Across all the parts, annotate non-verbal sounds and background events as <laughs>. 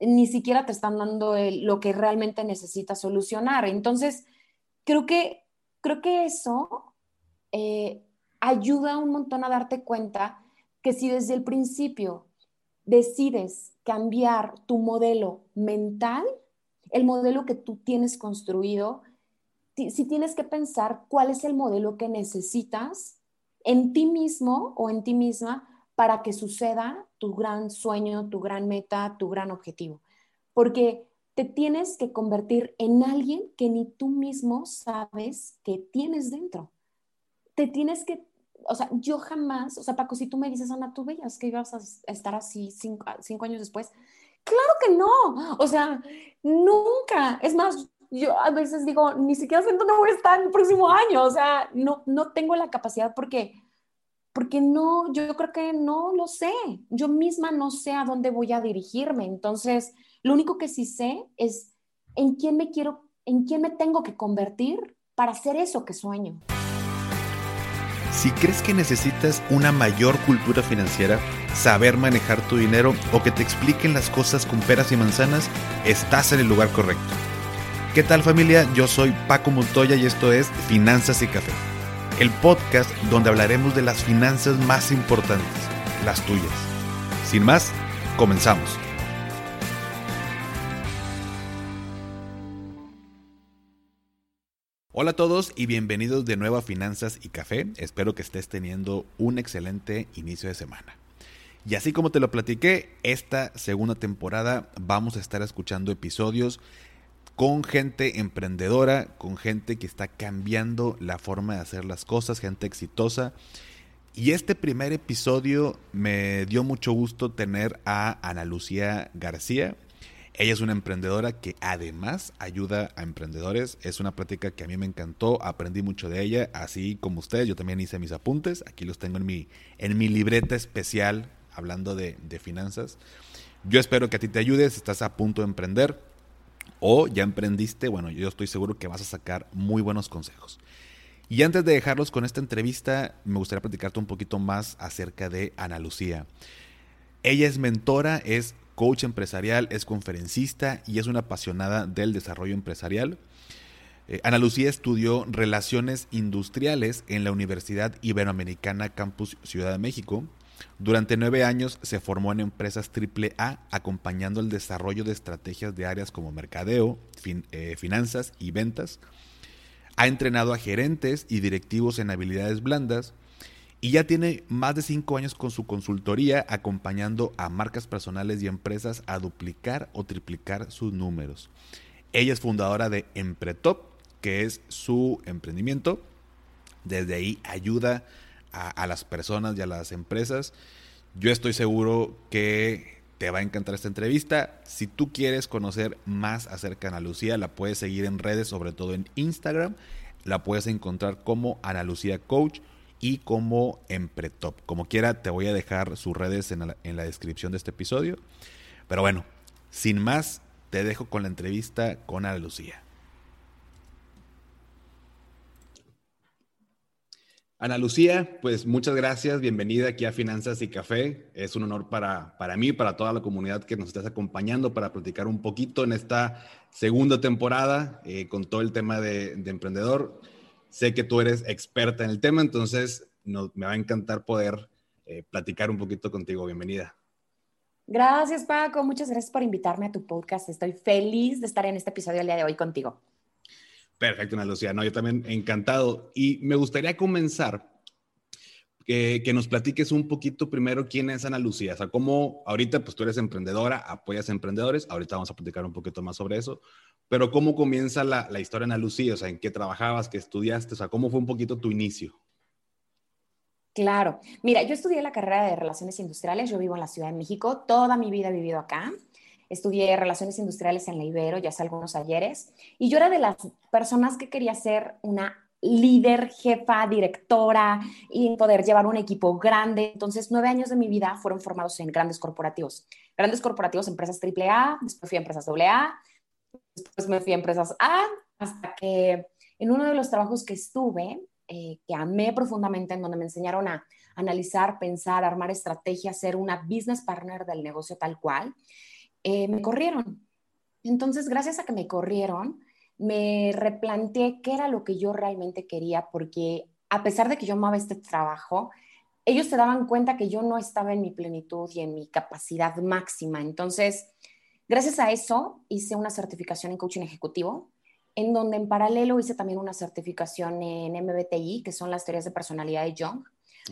ni siquiera te están dando lo que realmente necesitas solucionar. Entonces, creo que, creo que eso eh, ayuda un montón a darte cuenta que si desde el principio decides cambiar tu modelo mental, el modelo que tú tienes construido, si tienes que pensar cuál es el modelo que necesitas en ti mismo o en ti misma para que suceda tu gran sueño, tu gran meta, tu gran objetivo. Porque te tienes que convertir en alguien que ni tú mismo sabes que tienes dentro. Te tienes que, o sea, yo jamás, o sea, Paco, si tú me dices, Ana, tú veías que ibas a estar así cinco, cinco años después. Claro que no, o sea, nunca. Es más, yo a veces digo, ni siquiera sé dónde voy a estar el próximo año, o sea, no, no tengo la capacidad porque, porque no, yo creo que no lo sé, yo misma no sé a dónde voy a dirigirme, entonces, lo único que sí sé es en quién me quiero, en quién me tengo que convertir para hacer eso que sueño. Si crees que necesitas una mayor cultura financiera, saber manejar tu dinero o que te expliquen las cosas con peras y manzanas, estás en el lugar correcto. ¿Qué tal familia? Yo soy Paco Montoya y esto es Finanzas y Café, el podcast donde hablaremos de las finanzas más importantes, las tuyas. Sin más, comenzamos. Hola a todos y bienvenidos de nuevo a Finanzas y Café. Espero que estés teniendo un excelente inicio de semana. Y así como te lo platiqué, esta segunda temporada vamos a estar escuchando episodios con gente emprendedora, con gente que está cambiando la forma de hacer las cosas, gente exitosa. Y este primer episodio me dio mucho gusto tener a Ana Lucía García. Ella es una emprendedora que además ayuda a emprendedores. Es una práctica que a mí me encantó, aprendí mucho de ella, así como ustedes. Yo también hice mis apuntes, aquí los tengo en mi, en mi libreta especial hablando de, de finanzas. Yo espero que a ti te ayudes, estás a punto de emprender o ya emprendiste, bueno, yo estoy seguro que vas a sacar muy buenos consejos. Y antes de dejarlos con esta entrevista, me gustaría platicarte un poquito más acerca de Ana Lucía. Ella es mentora, es coach empresarial, es conferencista y es una apasionada del desarrollo empresarial. Eh, Ana Lucía estudió relaciones industriales en la Universidad Iberoamericana Campus Ciudad de México durante nueve años se formó en empresas AAA acompañando el desarrollo de estrategias de áreas como mercadeo, eh, finanzas y ventas. Ha entrenado a gerentes y directivos en habilidades blandas y ya tiene más de cinco años con su consultoría acompañando a marcas personales y empresas a duplicar o triplicar sus números. Ella es fundadora de Empretop, que es su emprendimiento. Desde ahí ayuda a, las personas y a las empresas. Yo estoy seguro que te va a encantar esta entrevista. Si tú quieres conocer más acerca de Ana Lucía, la puedes seguir en redes, sobre todo en Instagram. La puedes encontrar como Ana Lucía Coach y como Empretop. Como quiera, te voy a dejar sus redes en la, en la descripción de este episodio. Pero bueno, sin más, te dejo con la entrevista con Ana Lucía. Ana Lucía, pues muchas gracias, bienvenida aquí a Finanzas y Café. Es un honor para, para mí, para toda la comunidad que nos estás acompañando para platicar un poquito en esta segunda temporada eh, con todo el tema de, emprendedor. Sé que tú eres experta en el tema, entonces me va a encantar poder eh, platicar un poquito contigo. Bienvenida. Gracias, Paco. Muchas gracias por invitarme a tu podcast. Estoy feliz de estar en este episodio el día de hoy contigo. Perfecto, Ana Lucía. No, yo también encantado. Y me gustaría comenzar que, nos platiques un poquito primero quién es Ana Lucía. O sea, cómo ahorita, pues tú eres emprendedora, apoyas a emprendedores. Ahorita vamos a platicar un poquito más sobre eso. Pero cómo comienza la, la historia de Ana Lucía, o sea, en qué trabajabas, qué estudiaste, o sea, cómo fue un poquito tu inicio. Claro. Mira, yo estudié la carrera de Relaciones Industriales. Yo vivo en la Ciudad de México. Toda mi vida he vivido acá estudié relaciones industriales en la Ibero, ya hace algunos ayeres, y yo era de las personas que quería ser una líder, jefa, directora y poder llevar un equipo grande. Entonces, nueve años de mi vida fueron formados en grandes corporativos. Grandes corporativos, empresas AAA, después fui a empresas AA, después me fui a empresas A, hasta que en uno de los trabajos que estuve, eh, que amé profundamente, en donde me enseñaron a analizar, pensar, armar estrategias, ser una business partner del negocio tal cual, eh, me corrieron. Entonces, gracias a que me corrieron, me replanteé qué era lo que yo realmente quería, porque a pesar de que yo amaba este trabajo, ellos se daban cuenta que yo no estaba en mi plenitud y en mi capacidad máxima. Entonces, gracias a eso, hice una certificación en coaching ejecutivo, en donde en paralelo hice también una certificación en MBTI, que son las teorías de personalidad de Jung,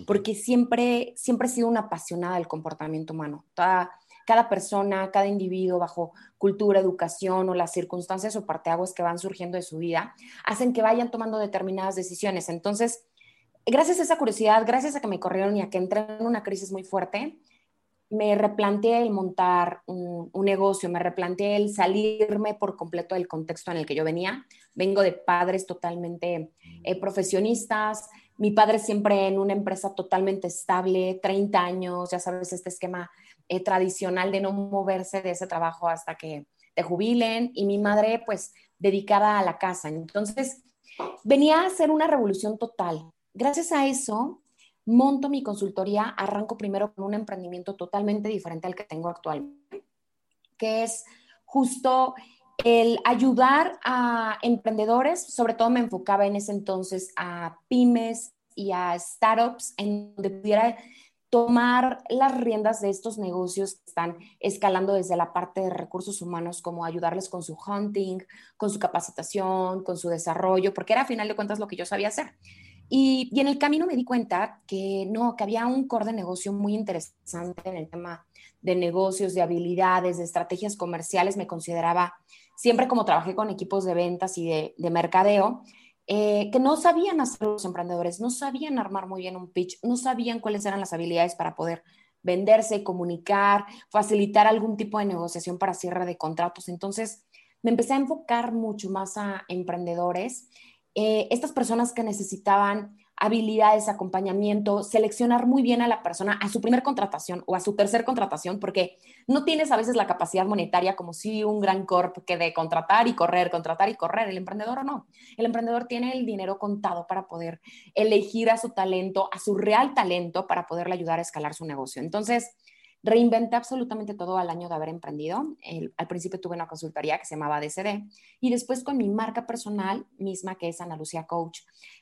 porque siempre, siempre he sido una apasionada del comportamiento humano. Toda, cada persona, cada individuo, bajo cultura, educación o las circunstancias o parteaguas que van surgiendo de su vida, hacen que vayan tomando determinadas decisiones. Entonces, gracias a esa curiosidad, gracias a que me corrieron y a que entré en una crisis muy fuerte, me replanteé el montar un, negocio, me replanteé el salirme por completo del contexto en el que yo venía. Vengo de padres totalmente eh, profesionistas, mi padre siempre en una empresa totalmente estable, 30 años, ya sabes, este esquema eh, tradicional de no moverse de ese trabajo hasta que te jubilen, y mi madre pues dedicada a la casa. Entonces, venía a hacer una revolución total. Gracias a eso, monto mi consultoría, arranco primero con un emprendimiento totalmente diferente al que tengo actualmente, que es justo el ayudar a emprendedores, sobre todo me enfocaba en ese entonces a pymes y a startups en donde pudiera tomar las riendas de estos negocios que están escalando desde la parte de recursos humanos, como ayudarles con su hunting, con su capacitación, con su desarrollo, porque era a final de cuentas lo que yo sabía hacer. Y, en el camino me di cuenta que no, que había un core de negocio muy interesante en el tema de negocios, de habilidades, de estrategias comerciales. Me consideraba, siempre como trabajé con equipos de ventas y de, de mercadeo, eh, que no sabían hacer los emprendedores, no sabían armar muy bien un pitch, no sabían cuáles eran las habilidades para poder venderse, comunicar, facilitar algún tipo de negociación para cierre de contratos. Entonces, me empecé a enfocar mucho más a emprendedores eh, estas personas que necesitaban habilidades, acompañamiento, seleccionar muy bien a la persona a su primer contratación o a su tercer contratación, porque no tienes a veces la capacidad monetaria como si un gran corp que de contratar y correr, contratar y correr. El emprendedor no. El emprendedor tiene el dinero contado para poder elegir a su talento, a su real talento, para poderle ayudar a escalar su negocio. Entonces, Reinventé absolutamente todo al año de haber emprendido. al principio tuve una consultoría que se llamaba DCD y después con mi marca personal misma, que es Ana Lucía Coach,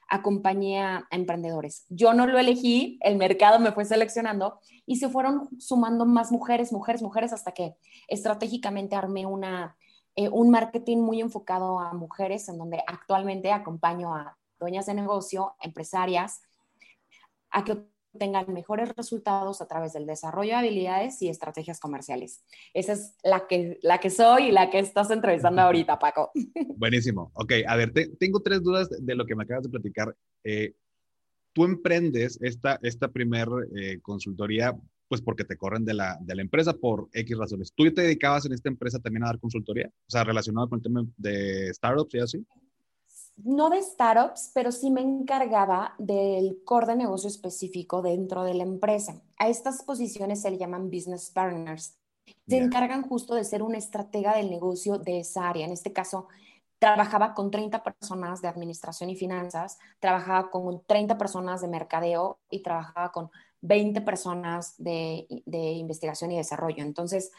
acompañé a, emprendedores. Yo no lo elegí, el mercado me fue seleccionando y se fueron sumando más mujeres, mujeres, mujeres, hasta que estratégicamente armé una, eh, un marketing muy enfocado a mujeres, en donde actualmente acompaño a dueñas de negocio, empresarias, a que tengan mejores resultados a través del desarrollo de habilidades y estrategias comerciales. Esa es la que, la que soy y la que estás entrevistando <laughs> ahorita, Paco. Buenísimo. Ok, a ver, tengo tres dudas de lo que me acabas de platicar. Eh, tú emprendes esta, esta primer eh, consultoría pues porque te corren de la, de la empresa por X razones. ¿Tú te dedicabas en esta empresa también a dar consultoría? O sea, relacionado con el tema de startups y así no de startups, pero sí me encargaba del core de negocio específico dentro de la empresa. A estas posiciones se le llaman business partners. Se encargan justo de ser una estratega del negocio de esa área. En este caso, trabajaba con 30 personas de administración y finanzas, trabajaba con 30 personas de mercadeo y trabajaba con 20 personas de, de investigación y desarrollo. Entonces,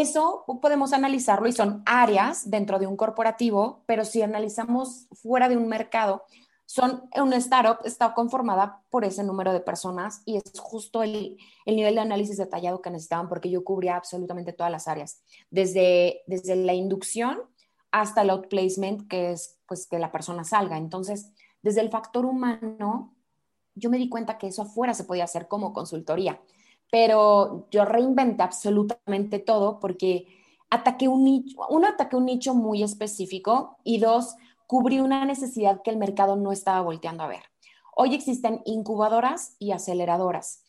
eso podemos analizarlo y son áreas dentro de un corporativo, pero si analizamos fuera de un mercado, son una startup está conformada por ese número de personas y es justo el, nivel de análisis detallado que necesitaban porque yo cubría absolutamente todas las áreas, desde, desde la inducción hasta el outplacement, que es pues que la persona salga. Entonces, desde el factor humano, yo me di cuenta que eso afuera se podía hacer como consultoría pero yo reinventé absolutamente todo porque ataqué un nicho, uno, ataqué un nicho muy específico y dos, cubrí una necesidad que el mercado no estaba volteando a ver. Hoy existen incubadoras y aceleradoras.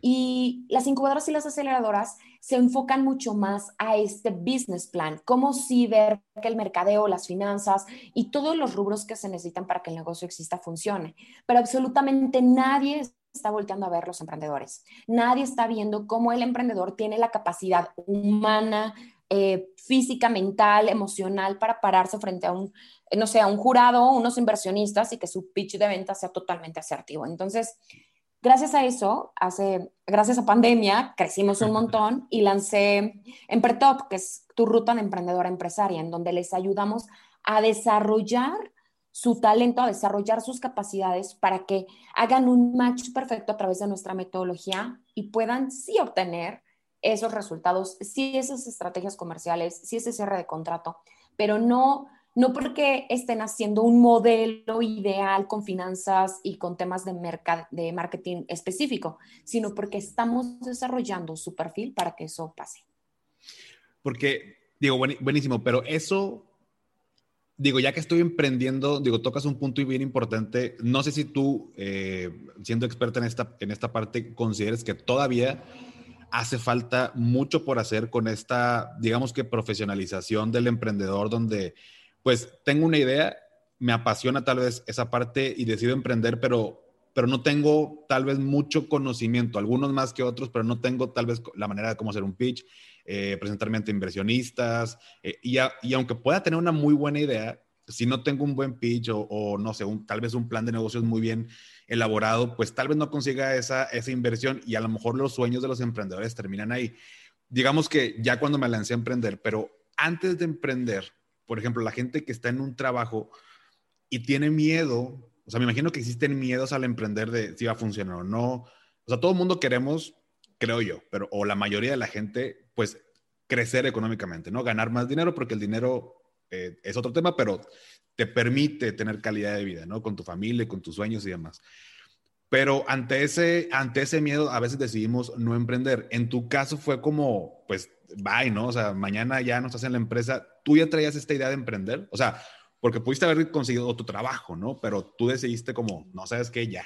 Y las incubadoras y las aceleradoras se enfocan mucho más a este business plan, cómo sí ver que el mercadeo, las finanzas y todos los rubros que se necesitan para que el negocio exista funcione. Pero absolutamente nadie está volteando a ver los emprendedores. Nadie está viendo cómo el emprendedor tiene la capacidad humana, eh, física, mental, emocional para pararse frente a un, no sé, a un jurado, unos inversionistas y que su pitch de venta sea totalmente asertivo. Entonces, gracias a eso, hace, gracias a pandemia, crecimos un montón y lancé Empretop, que es tu ruta de emprendedora empresaria, en donde les ayudamos a desarrollar su talento, a desarrollar sus capacidades para que hagan un match perfecto a través de nuestra metodología y puedan sí obtener esos resultados, sí esas estrategias comerciales, sí ese cierre de contrato, pero no no porque estén haciendo un modelo ideal con finanzas y con temas de, de marketing específico, sino porque estamos desarrollando su perfil para que eso pase. Porque, digo, buenísimo, pero eso, digo, ya que estoy emprendiendo, digo, tocas un punto bien importante. No sé si tú, eh, siendo experta en esta, en esta parte, consideres que todavía hace falta mucho por hacer con esta, digamos que profesionalización del emprendedor, donde pues tengo una idea, me apasiona tal vez esa parte y decido emprender, pero, pero no tengo tal vez mucho conocimiento, algunos más que otros, pero no tengo tal vez la manera de cómo hacer un pitch, eh, presentarme ante inversionistas, eh, y, aunque pueda tener una muy buena idea, si no tengo un buen pitch o, no sé, un, tal vez un plan de negocios muy bien elaborado, pues tal vez no consiga esa, esa inversión y a lo mejor los sueños de los emprendedores terminan ahí. Digamos que ya cuando me lancé a emprender, pero antes de emprender, por ejemplo, la gente que está en un trabajo y tiene miedo, o sea, me imagino que existen miedos al emprender de si va a funcionar o no. O sea, todo el mundo queremos, creo yo, pero o la mayoría de la gente, pues crecer económicamente, ¿no? Ganar más dinero porque el dinero eh, es otro tema, pero te permite tener calidad de vida, ¿no? Con tu familia, con tus sueños y demás. Pero ante ese, ante ese miedo a veces decidimos no emprender. En tu caso fue como, pues, bye, ¿no? O sea, mañana ya no estás en la empresa. ¿Tú ya traías esta idea de emprender? O sea, porque pudiste haber conseguido otro trabajo, ¿no? Pero tú decidiste como, no sabes qué, ya.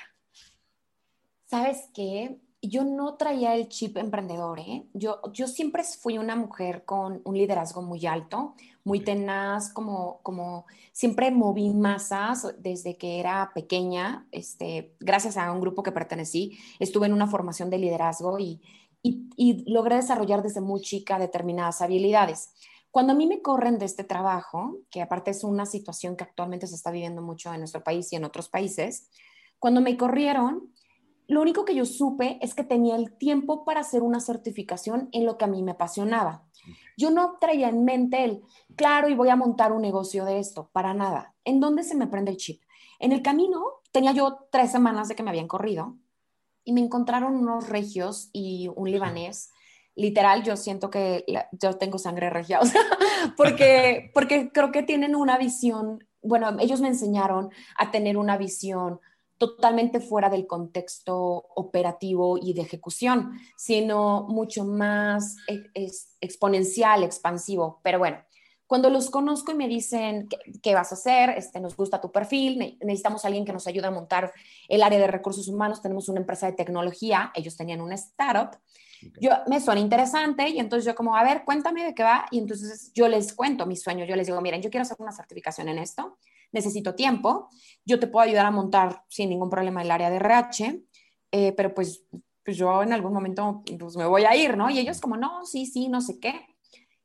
¿Sabes qué? Yo no traía el chip emprendedor, ¿eh? Yo, yo siempre fui una mujer con un liderazgo muy alto, muy tenaz, como, como siempre moví masas desde que era pequeña, este, gracias a un grupo que pertenecí, estuve en una formación de liderazgo y, y, logré desarrollar desde muy chica determinadas habilidades. Cuando a mí me corren de este trabajo, que aparte es una situación que actualmente se está viviendo mucho en nuestro país y en otros países, cuando me corrieron, lo único que yo supe es que tenía el tiempo para hacer una certificación en lo que a mí me apasionaba. Yo no traía en mente el, claro, y voy a montar un negocio de esto, para nada. ¿En dónde se me prende el chip? En el camino tenía yo tres semanas de que me habían corrido y me encontraron unos regios y un libanés. Literal, yo siento que yo tengo sangre regia, <laughs> porque, porque creo que tienen una visión, bueno, ellos me enseñaron a tener una visión totalmente fuera del contexto operativo y de ejecución, sino mucho más exponencial, expansivo. Pero bueno, cuando los conozco y me dicen, ¿qué, vas a hacer? Este, nos gusta tu perfil, necesitamos a alguien que nos ayude a montar el área de recursos humanos, tenemos una empresa de tecnología, ellos tenían una startup. Yo, me suena interesante y entonces yo como, a ver, cuéntame de qué va. Y entonces yo les cuento mi sueño, yo les digo, miren, yo quiero hacer una certificación en esto, necesito tiempo, yo te puedo ayudar a montar sin ningún problema el área de RH, eh, pero pues, pues yo en algún momento pues me voy a ir, ¿no? Y ellos como, no, sí, sí, no sé qué.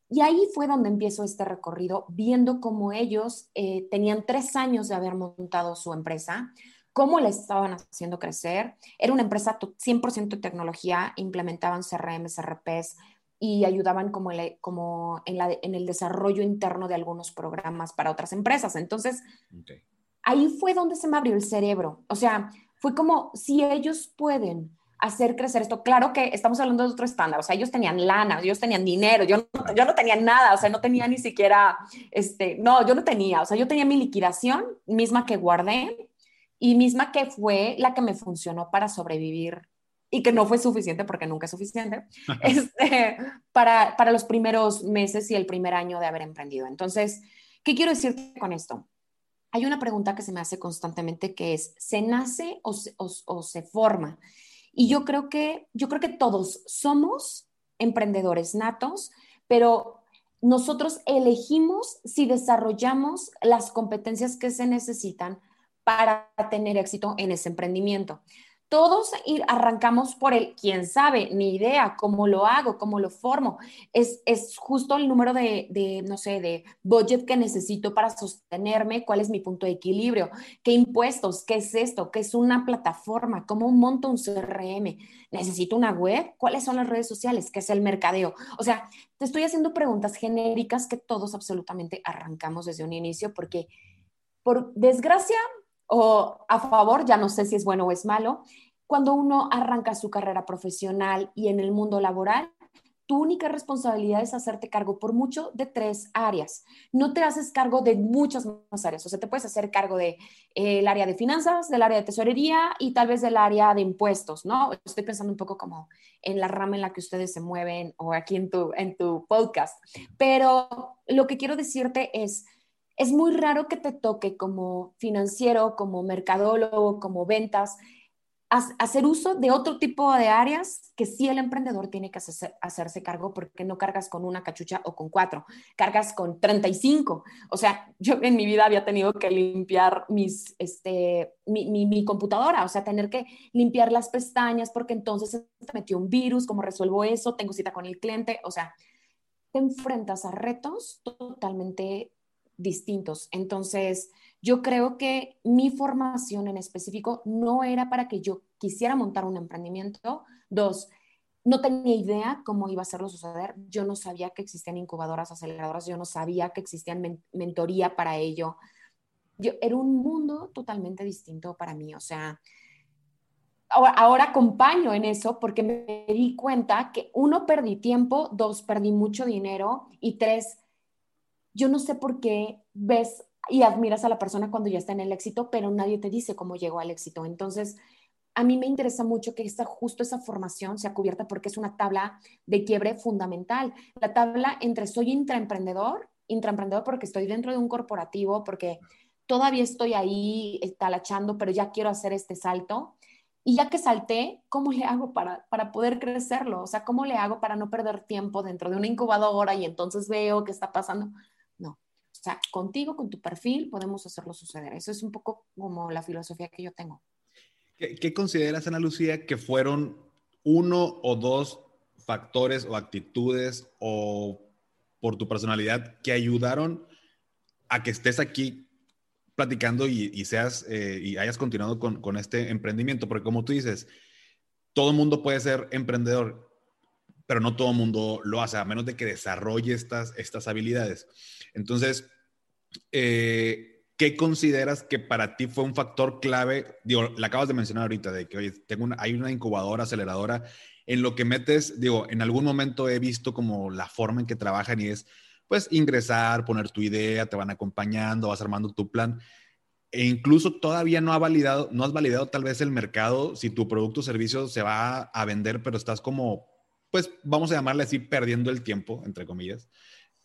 Y ahí fue donde empiezo este recorrido, viendo cómo ellos eh, tenían tres años de haber montado su empresa, cómo la estaban haciendo crecer. Era una empresa 100% de tecnología, implementaban CRM, CRPs y ayudaban como, como en, la, en, el desarrollo interno de algunos programas para otras empresas. Entonces, ahí fue donde se me abrió el cerebro. O sea, fue como si ellos pueden hacer crecer esto. Claro que estamos hablando de otro estándar, o sea, ellos tenían lana, ellos tenían dinero, yo no, yo no tenía nada, o sea, no tenía ni siquiera, este, no, yo no tenía, o sea, yo tenía mi liquidación misma que guardé y misma que fue la que me funcionó para sobrevivir y que no fue suficiente porque nunca es suficiente, <laughs> este, para, para los primeros meses y el primer año de haber emprendido. Entonces, ¿qué quiero decirte con esto? Hay una pregunta que se me hace constantemente que es, ¿se nace o o se forma? Y yo creo que, yo creo que todos somos emprendedores natos, pero nosotros elegimos si desarrollamos las competencias que se necesitan para tener éxito en ese emprendimiento. Todos arrancamos por el, quién sabe, ni idea, cómo lo hago, cómo lo formo. Es, es justo el número de, de, no sé, de budget que necesito para sostenerme, cuál es mi punto de equilibrio, qué impuestos, qué es esto, qué es una plataforma, cómo monto un CRM, necesito una web, cuáles son las redes sociales, qué es el mercadeo. O sea, te estoy haciendo preguntas genéricas que todos absolutamente arrancamos desde un inicio porque, por desgracia, o a favor, ya no sé si es bueno o es malo, cuando uno arranca su carrera profesional y en el mundo laboral, tu única responsabilidad es hacerte cargo por mucho de tres áreas. No te haces cargo de muchas más áreas. O sea, te puedes hacer cargo del de, eh, área de finanzas, del área de tesorería y tal vez del área de impuestos, ¿no? Estoy pensando un poco como en la rama en la que ustedes se mueven o aquí en tu, en tu podcast. Pero lo que quiero decirte es, es muy raro que te toque como financiero, como mercadólogo, como ventas, hacer uso de otro tipo de áreas que sí el emprendedor tiene que hacerse, cargo porque no cargas con una cachucha o con cuatro, cargas con 35. O sea, yo en mi vida había tenido que limpiar mis, este, mi, mi, computadora, o sea, tener que limpiar las pestañas porque entonces se metió un virus, ¿cómo resuelvo eso? Tengo cita con el cliente, o sea, te enfrentas a retos totalmente distintos. Entonces, yo creo que mi formación en específico no era para que yo quisiera montar un emprendimiento. Dos, no tenía idea cómo iba a hacerlo suceder. Yo no sabía que existían incubadoras, aceleradoras, yo no sabía que existían mentoría para ello. Yo, era un mundo totalmente distinto para mí. O sea, ahora, ahora, acompaño en eso porque me di cuenta que uno, perdí tiempo, dos, perdí mucho dinero y tres, yo no sé por qué ves y admiras a la persona cuando ya está en el éxito, pero nadie te dice cómo llegó al éxito. Entonces, a mí me interesa mucho que esta, justo esa formación sea cubierta porque es una tabla de quiebre fundamental. La tabla entre soy intraemprendedor, intraemprendedor porque estoy dentro de un corporativo, porque todavía estoy ahí talachando, pero ya quiero hacer este salto. Y ya que salté, ¿cómo le hago para, para poder crecerlo? O sea, ¿cómo le hago para no perder tiempo dentro de una incubadora y entonces veo qué está pasando? Sea, contigo, con tu perfil, podemos hacerlo suceder. Eso es un poco como la filosofía que yo tengo. ¿Qué, consideras, Ana Lucía, que fueron uno o dos factores o actitudes o por tu personalidad que ayudaron a que estés aquí platicando y, seas eh, y hayas continuado con, con, este emprendimiento? Porque como tú dices, todo mundo puede ser emprendedor, pero no todo mundo lo hace, a menos de que desarrolle estas, estas habilidades. Entonces, eh, ¿qué consideras que para ti fue un factor clave? Digo, la acabas de mencionar ahorita, de que oye, hay una incubadora, aceleradora, en lo que metes, digo, en algún momento he visto como la forma en que trabajan y es, pues, ingresar, poner tu idea, te van acompañando, vas armando tu plan. E incluso todavía no ha validado, no has validado tal vez el mercado, si tu producto o servicio se va a vender, pero estás como, pues, vamos a llamarle así, perdiendo el tiempo, entre comillas.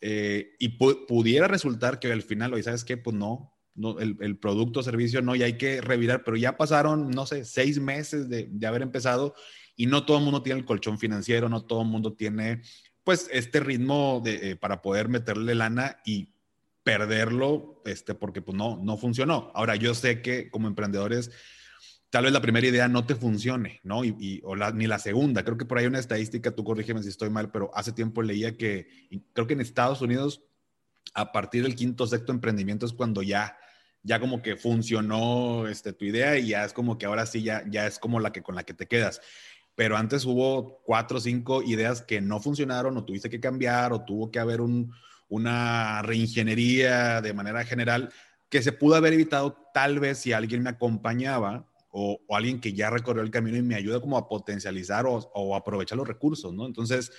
Eh, y pudiera resultar que al final, oye, ¿sabes qué? Pues no, el, producto o servicio no, y hay que revirar, pero ya pasaron, no sé, seis meses de, haber empezado y no todo el mundo tiene el colchón financiero, no todo el mundo tiene pues este ritmo de, eh, para poder meterle lana y perderlo, este, porque pues no, no funcionó. Ahora, yo sé que como emprendedores, tal vez la primera idea no te funcione, ¿no? Y, o ni la segunda. Creo que por ahí una estadística, tú corrígeme si estoy mal, pero hace tiempo leía que creo que en Estados Unidos, a partir del quinto o sexto emprendimiento es cuando ya ya como que funcionó este, tu idea y ya es como que ahora sí ya, ya es como la que con la que te quedas. Pero antes hubo cuatro o cinco ideas que no funcionaron o tuviste que cambiar o tuvo que haber un, una reingeniería de manera general que se pudo haber evitado tal vez si alguien me acompañaba o, alguien que ya recorrió el camino y me ayuda como a potencializar o, o aprovechar los recursos, ¿no? Entonces,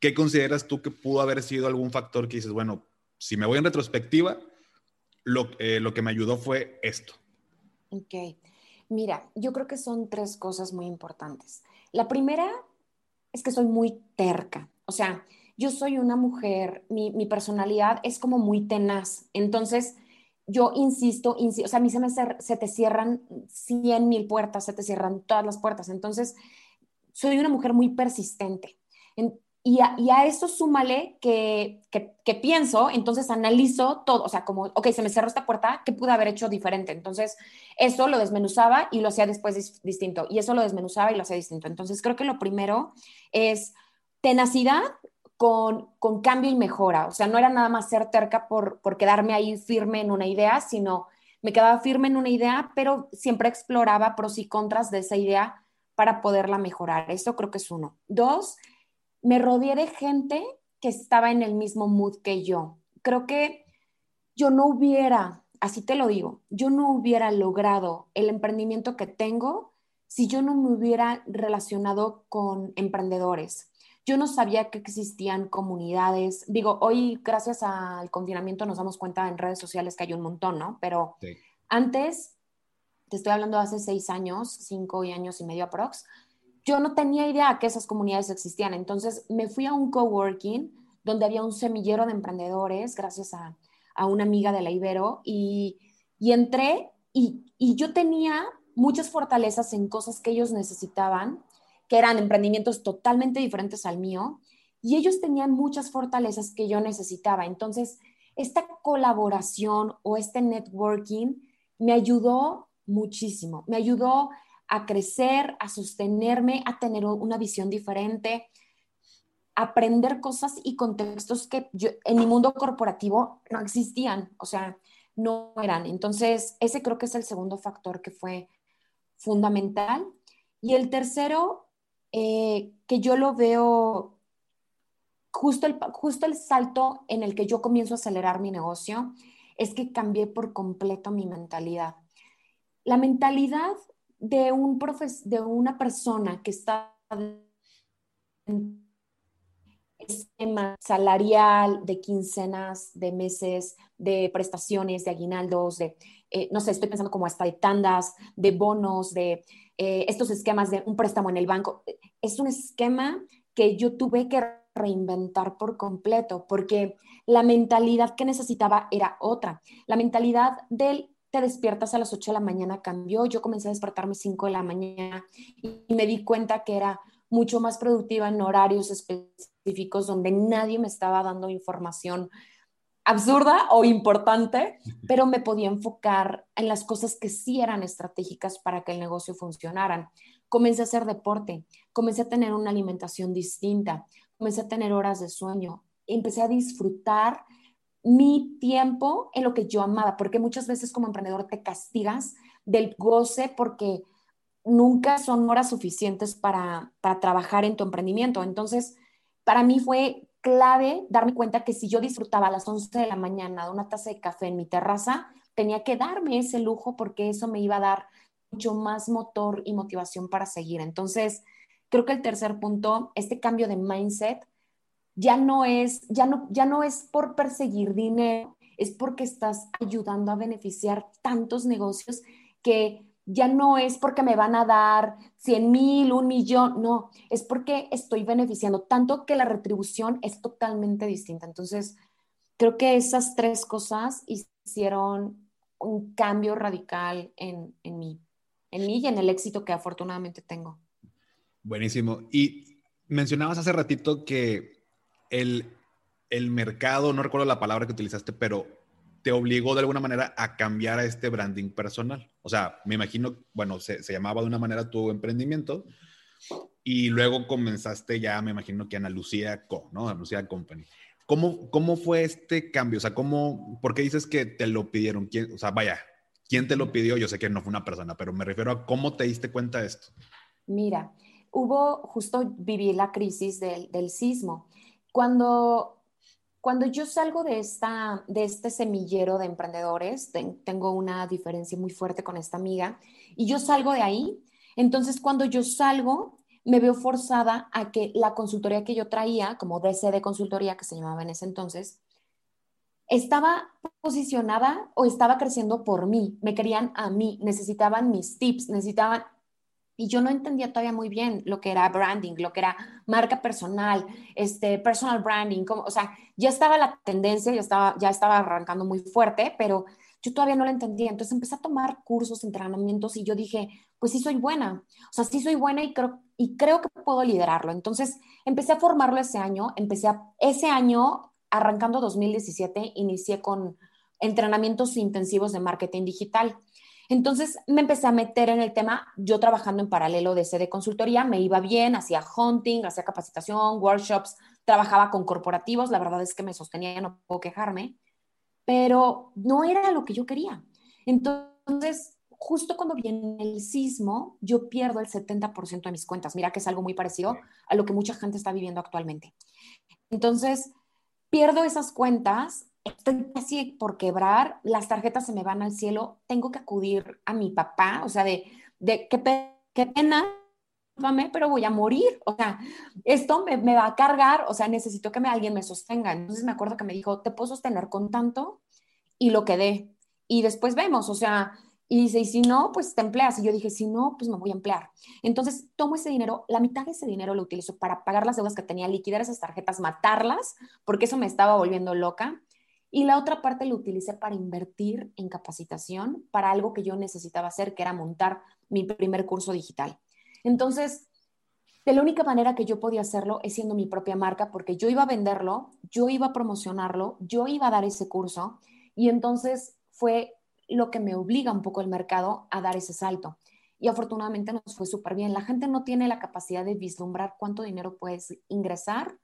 ¿qué consideras tú que pudo haber sido algún factor que dices, bueno, si me voy en retrospectiva, eh, lo, que me ayudó fue esto. Ok. Mira, yo creo que son tres cosas muy importantes. La primera es que soy muy terca. O sea, yo soy una mujer, mi, personalidad es como muy tenaz. Entonces, yo insisto, o sea, a mí se, me se te cierran 100 mil puertas, se te cierran todas las puertas. Entonces, soy una mujer muy persistente. Y a, eso súmale que, que, pienso, entonces analizo todo, o sea, como, ok, se me cerró esta puerta, ¿qué pude haber hecho diferente? Entonces, eso lo desmenuzaba y lo hacía después distinto, y eso lo desmenuzaba y lo hacía distinto. Entonces, creo que lo primero es tenacidad con, cambio y mejora, o sea, no era nada más ser terca por, por quedarme ahí firme en una idea, sino me quedaba firme en una idea, pero siempre exploraba pros y contras de esa idea para poderla mejorar. Eso creo que es uno. Dos, me rodeé de gente que estaba en el mismo mood que yo. Creo que yo no hubiera, así te lo digo, yo no hubiera logrado el emprendimiento que tengo si yo no me hubiera relacionado con emprendedores. Yo no sabía que existían comunidades. Digo, hoy gracias al confinamiento nos damos cuenta en redes sociales que hay un montón, ¿no? Pero antes, te estoy hablando de hace seis años, cinco años y medio aprox, yo no tenía idea que esas comunidades existían. Entonces me fui a un coworking donde había un semillero de emprendedores, gracias a, una amiga de la Ibero, y, entré y, y, yo tenía muchas fortalezas en cosas que ellos necesitaban, que eran emprendimientos totalmente diferentes al mío, y ellos tenían muchas fortalezas que yo necesitaba. Entonces, esta colaboración o este networking me ayudó muchísimo, me ayudó a crecer, a sostenerme, a tener una visión diferente, aprender cosas y contextos que en mi mundo corporativo no existían, o sea, no eran. Entonces, ese creo que es el segundo factor que fue fundamental. Y el tercero, eh, que yo lo veo justo el, justo el salto en el que yo comienzo a acelerar mi negocio, es que cambié por completo mi mentalidad. La mentalidad de, un de una persona que está en esquema salarial, de quincenas, de meses, de prestaciones, de aguinaldos, de, eh, no sé, estoy pensando como hasta de tandas, de bonos, de eh, estos esquemas de un préstamo en el banco. Es un esquema que yo tuve que reinventar por completo, porque la mentalidad que necesitaba era otra. La mentalidad del te despiertas a las 8 de la mañana cambió. Yo comencé a despertarme a 5 de la mañana y me di cuenta que era mucho más productiva en horarios específicos donde nadie me estaba dando información absurda o importante, pero me podía enfocar en las cosas que sí eran estratégicas para que el negocio funcionara. Comencé a hacer deporte, comencé a tener una alimentación distinta, comencé a tener horas de sueño, empecé a disfrutar mi tiempo en lo que yo amaba, porque muchas veces como emprendedor te castigas del goce porque nunca son horas suficientes para, trabajar en tu emprendimiento. Entonces, para mí fue clave darme cuenta que si yo disfrutaba a las 11 de la mañana de una taza de café en mi terraza, tenía que darme ese lujo porque eso me iba a dar mucho más motor y motivación para seguir. Entonces, creo que el tercer punto, este cambio de mindset, ya no es, ya no, ya no es por perseguir dinero, es porque estás ayudando a beneficiar tantos negocios que ya no es porque me van a dar 100 mil, un millón, no, es porque estoy beneficiando tanto que la retribución es totalmente distinta. Entonces, creo que esas tres cosas hicieron un cambio radical en, en mí, en mí y en el éxito que afortunadamente tengo. Buenísimo. Y mencionabas hace ratito que el, el mercado, no recuerdo la palabra que utilizaste, pero te obligó de alguna manera a cambiar a este branding personal. O sea, me imagino, bueno, se, se, llamaba de una manera tu emprendimiento y luego comenzaste ya, me imagino que Ana Lucía Co, ¿no? Ana Lucía Company. ¿Cómo, ¿Cómo fue este cambio? O sea, ¿cómo, por qué dices que te lo pidieron? ¿Quién, o sea, vaya, ¿quién te lo pidió? Yo sé que no fue una persona, pero me refiero a cómo te diste cuenta de esto. Mira, hubo, justo viví la crisis del, del sismo cuando, cuando yo salgo de, esta, de este semillero de emprendedores, tengo una diferencia muy fuerte con esta amiga, y yo salgo de ahí, entonces cuando yo salgo, me veo forzada a que la consultoría que yo traía, como DC de consultoría que se llamaba en ese entonces, estaba posicionada o estaba creciendo por mí, me querían a mí, necesitaban mis tips, necesitaban y yo no entendía todavía muy bien lo que era branding, lo que era marca personal, este, personal branding, como, o sea, ya estaba la tendencia, ya estaba, ya estaba arrancando muy fuerte, pero yo todavía no lo entendía. Entonces empecé a tomar cursos, entrenamientos y yo dije, pues sí soy buena. O sea, sí soy buena y creo, y creo que puedo liderarlo. Entonces empecé a formarlo ese año. Empecé a, ese año, arrancando 2017, inicié con entrenamientos intensivos de marketing digital. Entonces me empecé a meter en el tema, yo trabajando en paralelo de ese de consultoría, me iba bien, hacía hunting, hacía capacitación, workshops, trabajaba con corporativos, la verdad es que me sostenía, no puedo quejarme, pero no era lo que yo quería. Entonces, justo cuando viene el sismo, yo pierdo el 70% de mis cuentas. Mira que es algo muy parecido a lo que mucha gente está viviendo actualmente. Entonces, pierdo esas cuentas estoy casi por quebrar, las tarjetas se me van al cielo, tengo que acudir a mi papá, o sea, de, de qué, pena, pero voy a morir, o sea, esto me, me, va a cargar, o sea, necesito que me, alguien me sostenga. Entonces me acuerdo que me dijo, te puedo sostener con tanto y lo quedé. Y después vemos, o sea, y dice, y si no, pues te empleas. Y yo dije, si no, pues me voy a emplear. Entonces tomo ese dinero, la mitad de ese dinero lo utilizo para pagar las deudas que tenía, liquidar esas tarjetas, matarlas, porque eso me estaba volviendo loca. Y la otra parte lo utilicé para invertir en capacitación para algo que yo necesitaba hacer, que era montar mi primer curso digital. Entonces, de la única manera que yo podía hacerlo es siendo mi propia marca, porque yo iba a venderlo, yo iba a promocionarlo, yo iba a dar ese curso. Y entonces fue lo que me obliga un poco el mercado a dar ese salto. Y afortunadamente nos fue súper bien. La gente no tiene la capacidad de vislumbrar cuánto dinero puedes ingresar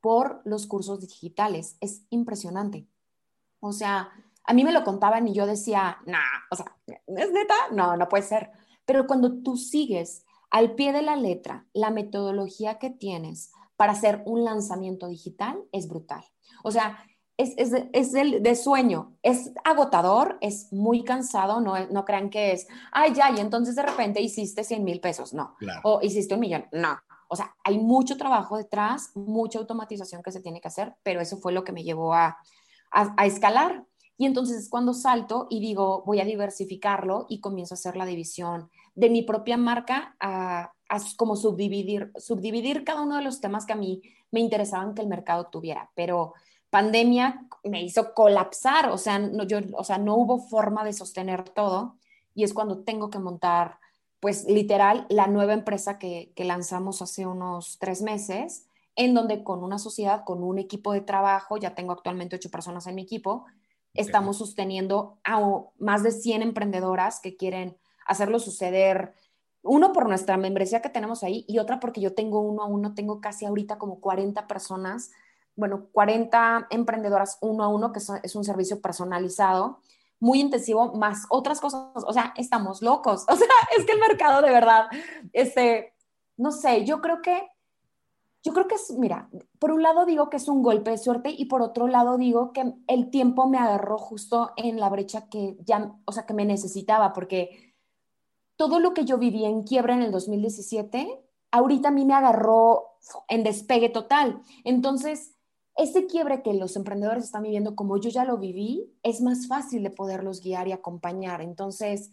por los cursos digitales. Es impresionante. O sea, a mí me lo contaban y yo decía, no, o sea, ¿es neta? No, no puede ser. Pero cuando tú sigues al pie de la letra la metodología que tienes para hacer un lanzamiento digital, es brutal. O sea, es, es, es el de sueño, es agotador, es muy cansado, no, no crean que es, ay, ya, y entonces de repente hiciste 100 mil pesos, no, o hiciste un millón, no. O sea, hay mucho trabajo detrás, mucha automatización que se tiene que hacer, pero eso fue lo que me llevó a, a, escalar. Y entonces es cuando salto y digo, voy a diversificarlo y comienzo a hacer la división de mi propia marca a, como subdividir, subdividir cada uno de los temas que a mí me interesaban que el mercado tuviera. Pero pandemia me hizo colapsar, o sea, no, yo, o sea, no hubo forma de sostener todo y es cuando tengo que montar, pues literal, la nueva empresa que, que lanzamos hace unos tres meses en donde con una sociedad, con un equipo de trabajo, ya tengo actualmente ocho personas en mi equipo, estamos sosteniendo a más de 100 emprendedoras que quieren hacerlo suceder, uno por nuestra membresía que tenemos ahí y otra porque yo tengo uno a uno, tengo casi ahorita como 40 personas, bueno, 40 emprendedoras uno a uno, que es un servicio personalizado, muy intensivo, más otras cosas, o sea, estamos locos, <laughs> o sea, es que el mercado de verdad, este, no sé, yo creo que yo creo que es, mira, por un lado digo que es un golpe de suerte y por otro lado digo que el tiempo me agarró justo en la brecha que ya, o sea, que me necesitaba, porque todo lo que yo viví en quiebra en el 2017, ahorita a mí me agarró en despegue total. Entonces, ese quiebre que los emprendedores están viviendo, como yo ya lo viví, es más fácil de poderlos guiar y acompañar. Entonces,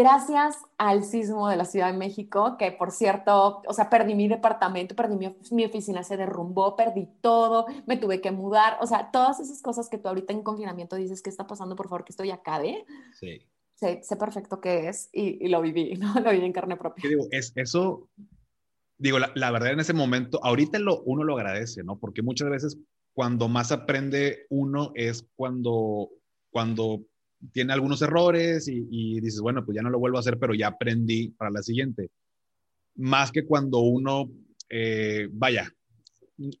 gracias al sismo de la Ciudad de México, que por cierto, o sea, perdí mi departamento, perdí mi, oficina, se derrumbó, perdí todo, me tuve que mudar, o sea, todas esas cosas que tú ahorita en confinamiento dices, ¿qué está pasando? Por favor, que estoy acá, ¿de? Sí. Sé, sé perfecto qué es y, lo viví, <laughs> ¿no? Lo viví en carne propia. ¿Qué digo? Es, eso, digo, la, la, verdad en ese momento, ahorita lo, uno lo agradece, ¿no? Porque muchas veces cuando más aprende uno es cuando, cuando tiene algunos errores y, dices, bueno, pues ya no lo vuelvo a hacer, pero ya aprendí para la siguiente. Más que cuando uno, eh, vaya,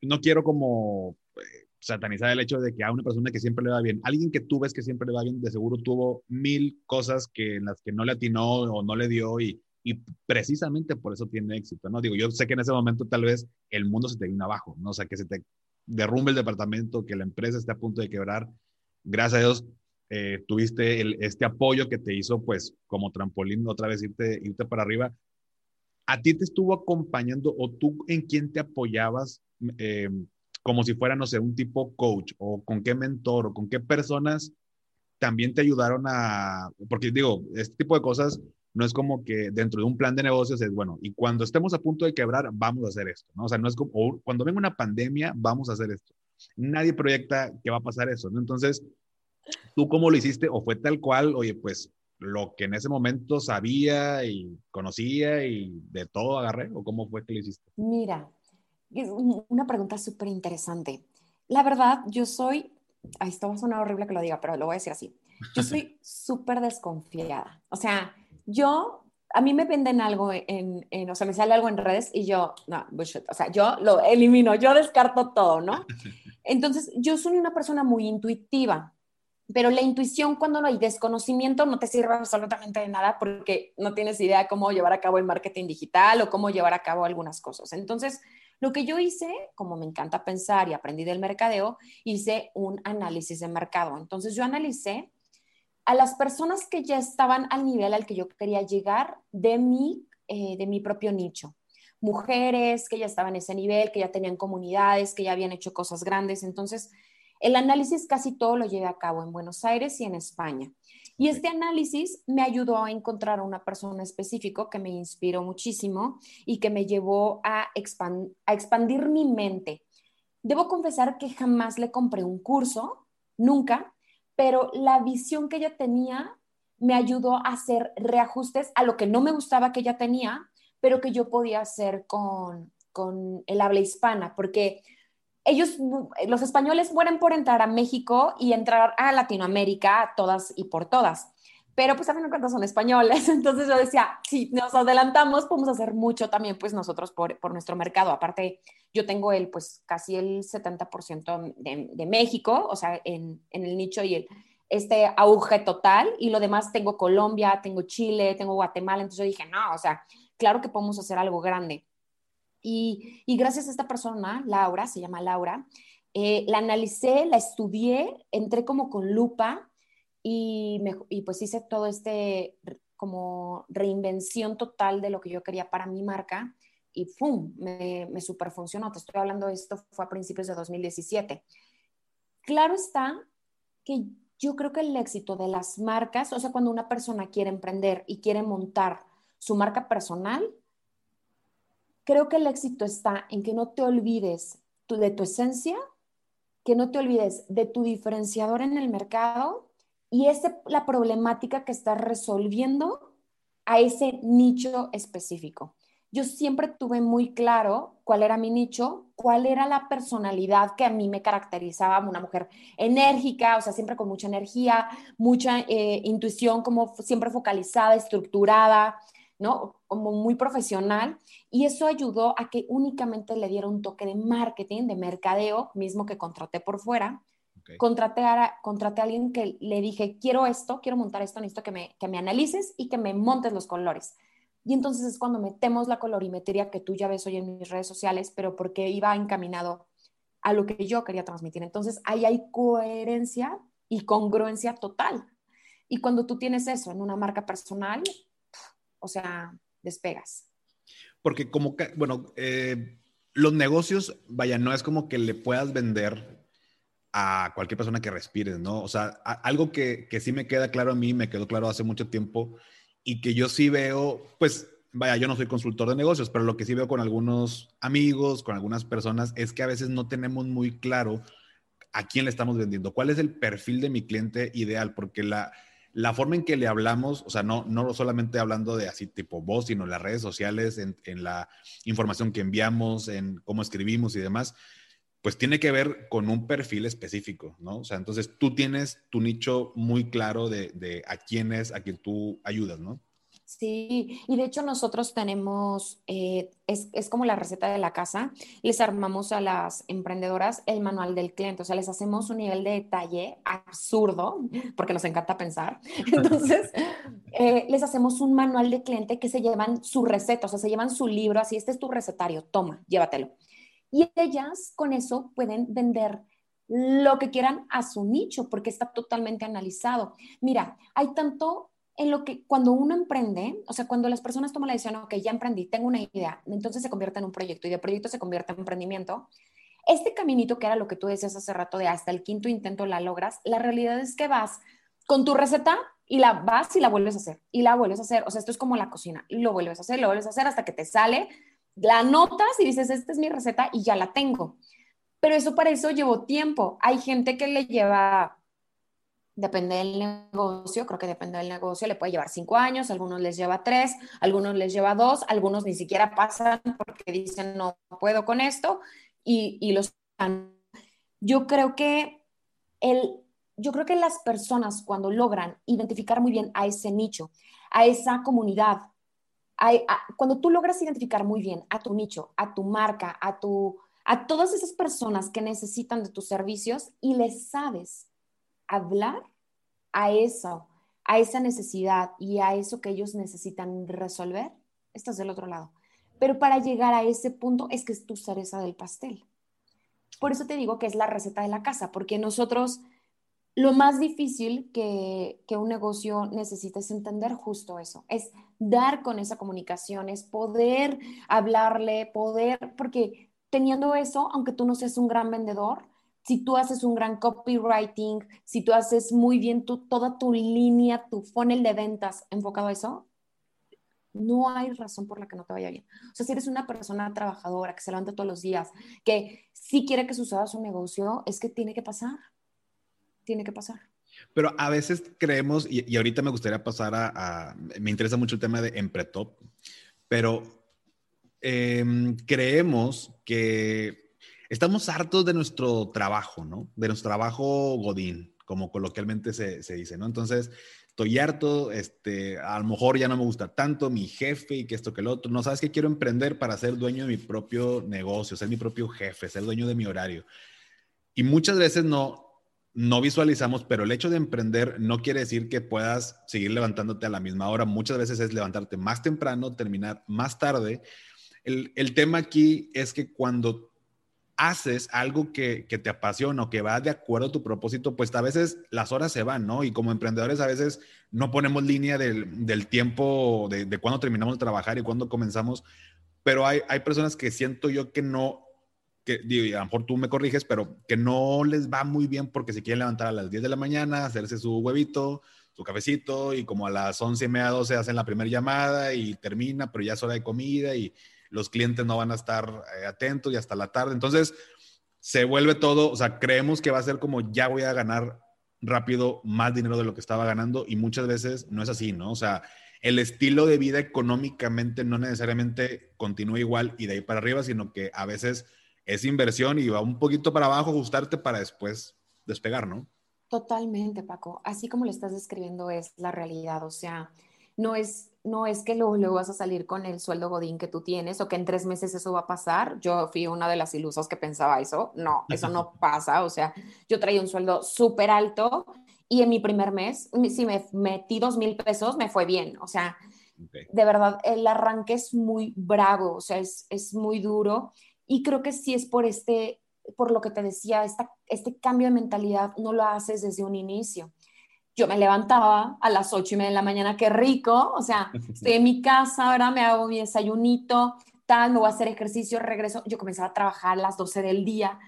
no quiero como eh, satanizar el hecho de que a una persona que siempre le va bien, alguien que tú ves que siempre le va bien, de seguro tuvo mil cosas que en las que no le atinó o no le dio y, y precisamente por eso tiene éxito, ¿no? Digo, yo sé que en ese momento tal vez el mundo se te viene abajo, ¿no? O sea, que se te derrumbe el departamento, que la empresa esté a punto de quebrar. Gracias a Dios, eh, tuviste este apoyo que te hizo, pues, como trampolín, otra vez irte, irte para arriba. ¿A ti te estuvo acompañando o tú en quién te apoyabas eh, como si fuera, no sé, un tipo coach o con qué mentor o con qué personas también te ayudaron a, porque digo, este tipo de cosas no es como que dentro de un plan de negocios es, bueno, y cuando estemos a punto de quebrar, vamos a hacer esto, ¿no? O sea, no es como, cuando venga una pandemia, vamos a hacer esto. Nadie proyecta que va a pasar eso, ¿no? Entonces, ¿Tú cómo lo hiciste? ¿O fue tal cual, oye, pues lo que en ese momento sabía y conocía y de todo agarré? ¿O cómo fue que lo hiciste? Mira, es una pregunta súper interesante. La verdad, yo soy, ay, esto va a sonar horrible que lo diga, pero lo voy a decir así. Yo soy <laughs> súper desconfiada. O sea, yo, a mí me venden algo en, en, o sea, me sale algo en redes y yo, no, bullshit. O sea, yo lo elimino, yo descarto todo, ¿no? <laughs> Entonces, yo soy una persona muy intuitiva pero la intuición cuando no hay desconocimiento no te sirve absolutamente de nada porque no tienes idea cómo llevar a cabo el marketing digital o cómo llevar a cabo algunas cosas. Entonces, lo que yo hice, como me encanta pensar y aprendí del mercadeo, hice un análisis de mercado. Entonces, yo analicé a las personas que ya estaban al nivel al que yo quería llegar de mi, eh, de mi propio nicho. Mujeres que ya estaban en ese nivel, que ya tenían comunidades, que ya habían hecho cosas grandes. Entonces, el análisis casi todo lo llevé a cabo en Buenos Aires y en España. Y este análisis me ayudó a encontrar a una persona específica que me inspiró muchísimo y que me llevó a, a expandir mi mente. Debo confesar que jamás le compré un curso, nunca, pero la visión que ella tenía me ayudó a hacer reajustes a lo que no me gustaba que ella tenía, pero que yo podía hacer con, con el habla hispana, porque ellos, los españoles mueren por entrar a México y entrar a Latinoamérica todas y por todas. Pero pues a me cuentas son españoles, <laughs> entonces yo decía, si nos adelantamos, podemos hacer mucho también pues nosotros por, por nuestro mercado. Aparte, yo tengo el pues casi el 70% de, de, México, o sea, en, en el nicho y el, este auge total, y lo demás tengo Colombia, tengo Chile, tengo Guatemala, entonces yo dije, no, o sea, claro que podemos hacer algo grande. Y, gracias a esta persona, Laura, se llama Laura, eh, la analicé, la estudié, entré como con lupa y, y pues hice todo este como reinvención total de lo que yo quería para mi marca y ¡pum! Me, me super funcionó. Te estoy hablando de esto, fue a principios de 2017. Claro está que yo creo que el éxito de las marcas, o sea, cuando una persona quiere emprender y quiere montar su marca personal, creo que el éxito está en que no te olvides de tu esencia, que no te olvides de tu diferenciador en el mercado y ese, la problemática que estás resolviendo a ese nicho específico. Yo siempre tuve muy claro cuál era mi nicho, cuál era la personalidad que a mí me caracterizaba, una mujer enérgica, o sea, siempre con mucha energía, mucha eh, intuición, como siempre focalizada, estructurada, ¿no? Como muy profesional. Y eso ayudó a que únicamente le diera un toque de marketing, de mercadeo, mismo que contraté por fuera. Contraté, a, contraté a alguien que le dije, quiero esto, quiero montar esto, necesito que me, que me analices y que me montes los colores. Y entonces es cuando metemos la colorimetría que tú ya ves hoy en mis redes sociales, pero porque iba encaminado a lo que yo quería transmitir. Entonces ahí hay coherencia y congruencia total. Y cuando tú tienes eso en una marca personal, o sea, despegas. Porque como, bueno, eh, los negocios, vaya, no es como que le puedas vender a cualquier persona que respires, ¿no? O sea, algo que, que, sí me queda claro a mí, me quedó claro hace mucho tiempo y que yo sí veo, pues, vaya, yo no soy consultor de negocios, pero lo que sí veo con algunos amigos, con algunas personas, es que a veces no tenemos muy claro a quién le estamos vendiendo, cuál es el perfil de mi cliente ideal, porque la, la forma en que le hablamos, o sea, no, no solamente hablando de así tipo voz, sino las redes sociales, en, la información que enviamos, en cómo escribimos y demás, pues tiene que ver con un perfil específico, ¿no? O sea, entonces tú tienes tu nicho muy claro de, de a quién es, a quien tú ayudas, ¿no? Sí, y de hecho nosotros tenemos, eh, es, es, como la receta de la casa, les armamos a las emprendedoras el manual del cliente, o sea, les hacemos un nivel de detalle absurdo, porque nos encanta pensar. <laughs> Entonces, eh, les hacemos un manual de cliente que se llevan su receta, o sea, se llevan su libro, así, este es tu recetario, toma, llévatelo. Y ellas con eso pueden vender lo que quieran a su nicho, porque está totalmente analizado. Mira, hay tanto en lo que cuando uno emprende, o sea, cuando las personas toman la decisión, ok, ya emprendí, tengo una idea, entonces se convierte en un proyecto y de proyecto se convierte en emprendimiento, este caminito que era lo que tú decías hace rato de hasta el quinto intento la logras, la realidad es que vas con tu receta y la vas y la vuelves a hacer y la vuelves a hacer, o sea, esto es como la cocina, lo vuelves a hacer, lo vuelves a hacer hasta que te sale, la notas y dices, esta es mi receta y ya la tengo. Pero eso para eso llevó tiempo. Hay gente que le lleva Depende del negocio, creo que depende del negocio, le puede llevar cinco años, algunos les lleva tres, algunos les lleva dos, algunos ni siquiera pasan porque dicen no puedo con esto y, y los... Yo creo que el, yo creo que las personas cuando logran identificar muy bien a ese nicho, a esa comunidad, cuando tú logras identificar muy bien a tu nicho, a tu marca, a, tu, a todas esas personas que necesitan de tus servicios y les sabes hablar a eso, a esa necesidad y a eso que ellos necesitan resolver, estás del otro lado. Pero para llegar a ese punto es que es tu cereza del pastel. Por eso te digo que es la receta de la casa, porque nosotros lo más difícil que, un negocio necesita es entender justo eso, es dar con esa comunicación, es poder hablarle, poder, porque teniendo eso, aunque tú no seas un gran vendedor, si tú haces un gran copywriting, si tú haces muy bien toda tu línea, tu funnel de ventas enfocado a eso, no hay razón por la que no te vaya bien. O sea, si eres una persona trabajadora que se levanta todos los días, que sí quiere que suceda su negocio, es que tiene que pasar tiene que pasar. Pero a veces creemos, y, ahorita me gustaría pasar a, me interesa mucho el tema de Empretop, pero em, creemos que estamos hartos de nuestro trabajo, ¿no? De nuestro trabajo godín, como coloquialmente se, se dice, ¿no? Entonces, estoy harto, este, a lo mejor ya no me gusta tanto mi jefe y que esto que el otro, no sabes que quiero emprender para ser dueño de mi propio negocio, ser mi propio jefe, ser dueño de mi horario. Y muchas veces no, no visualizamos, pero el hecho de emprender no quiere decir que puedas seguir levantándote a la misma hora. Muchas veces es levantarte más temprano, terminar más tarde. El, tema aquí es que cuando haces algo que, te apasiona o que va de acuerdo a tu propósito, pues a veces las horas se van, ¿no? Y como emprendedores a veces no ponemos línea del, tiempo, de, de cuándo terminamos de trabajar y cuándo comenzamos, pero hay, hay personas que siento yo que no que digo, a lo mejor tú me corriges, pero que no les va muy bien porque se quieren levantar a las 10 de la mañana, hacerse su huevito, su cafecito y como a las 11 y media, 12 hacen la primera llamada y termina, pero ya es hora de comida y los clientes no van a estar eh, atentos y hasta la tarde. Entonces, se vuelve todo, o sea, creemos que va a ser como ya voy a ganar rápido más dinero de lo que estaba ganando y muchas veces no es así, ¿no? O sea, el estilo de vida económicamente no necesariamente continúa igual y de ahí para arriba, sino que a veces es inversión y va un poquito para abajo, ajustarte para después despegar, ¿no? Totalmente, Paco. Así como lo estás describiendo es la realidad. O sea, no es, no es que luego, vas a salir con el sueldo godín que tú tienes o que en tres meses eso va a pasar. Yo fui una de las ilusas que pensaba eso. No, eso no <laughs> pasa. O sea, yo traía un sueldo súper alto y en mi primer mes, si me metí dos mil pesos, me fue bien. O sea, de verdad, el arranque es muy bravo, o sea, es, es muy duro y creo que sí es por este, por lo que te decía, esta, este cambio de mentalidad no lo haces desde un inicio. Yo me levantaba a las ocho y media de la mañana, qué rico, o sea, <laughs> estoy en mi casa, ahora me hago mi desayunito, tal, me voy a hacer ejercicio, regreso. Yo comenzaba a trabajar a las 12 del día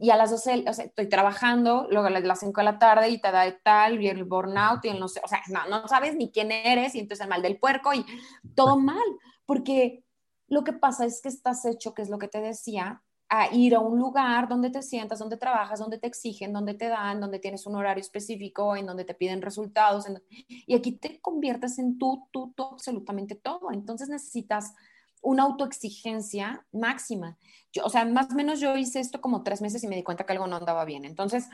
y a las 12, o sea, estoy trabajando, luego a las 5 de la tarde y te da de tal, y el burnout, y el no sé, o sea, no, no sabes ni quién eres, y entonces el mal del puerco, y todo mal, porque lo que pasa es que estás hecho, que es lo que te decía, a ir a un lugar donde te sientas, donde trabajas, donde te exigen, donde te dan, donde tienes un horario específico, en donde te piden resultados. y aquí te conviertes en tú, tú, tú, absolutamente todo. Entonces necesitas una autoexigencia máxima. Yo, o sea, más o menos yo hice esto como tres meses y me di cuenta que algo no andaba bien. Entonces,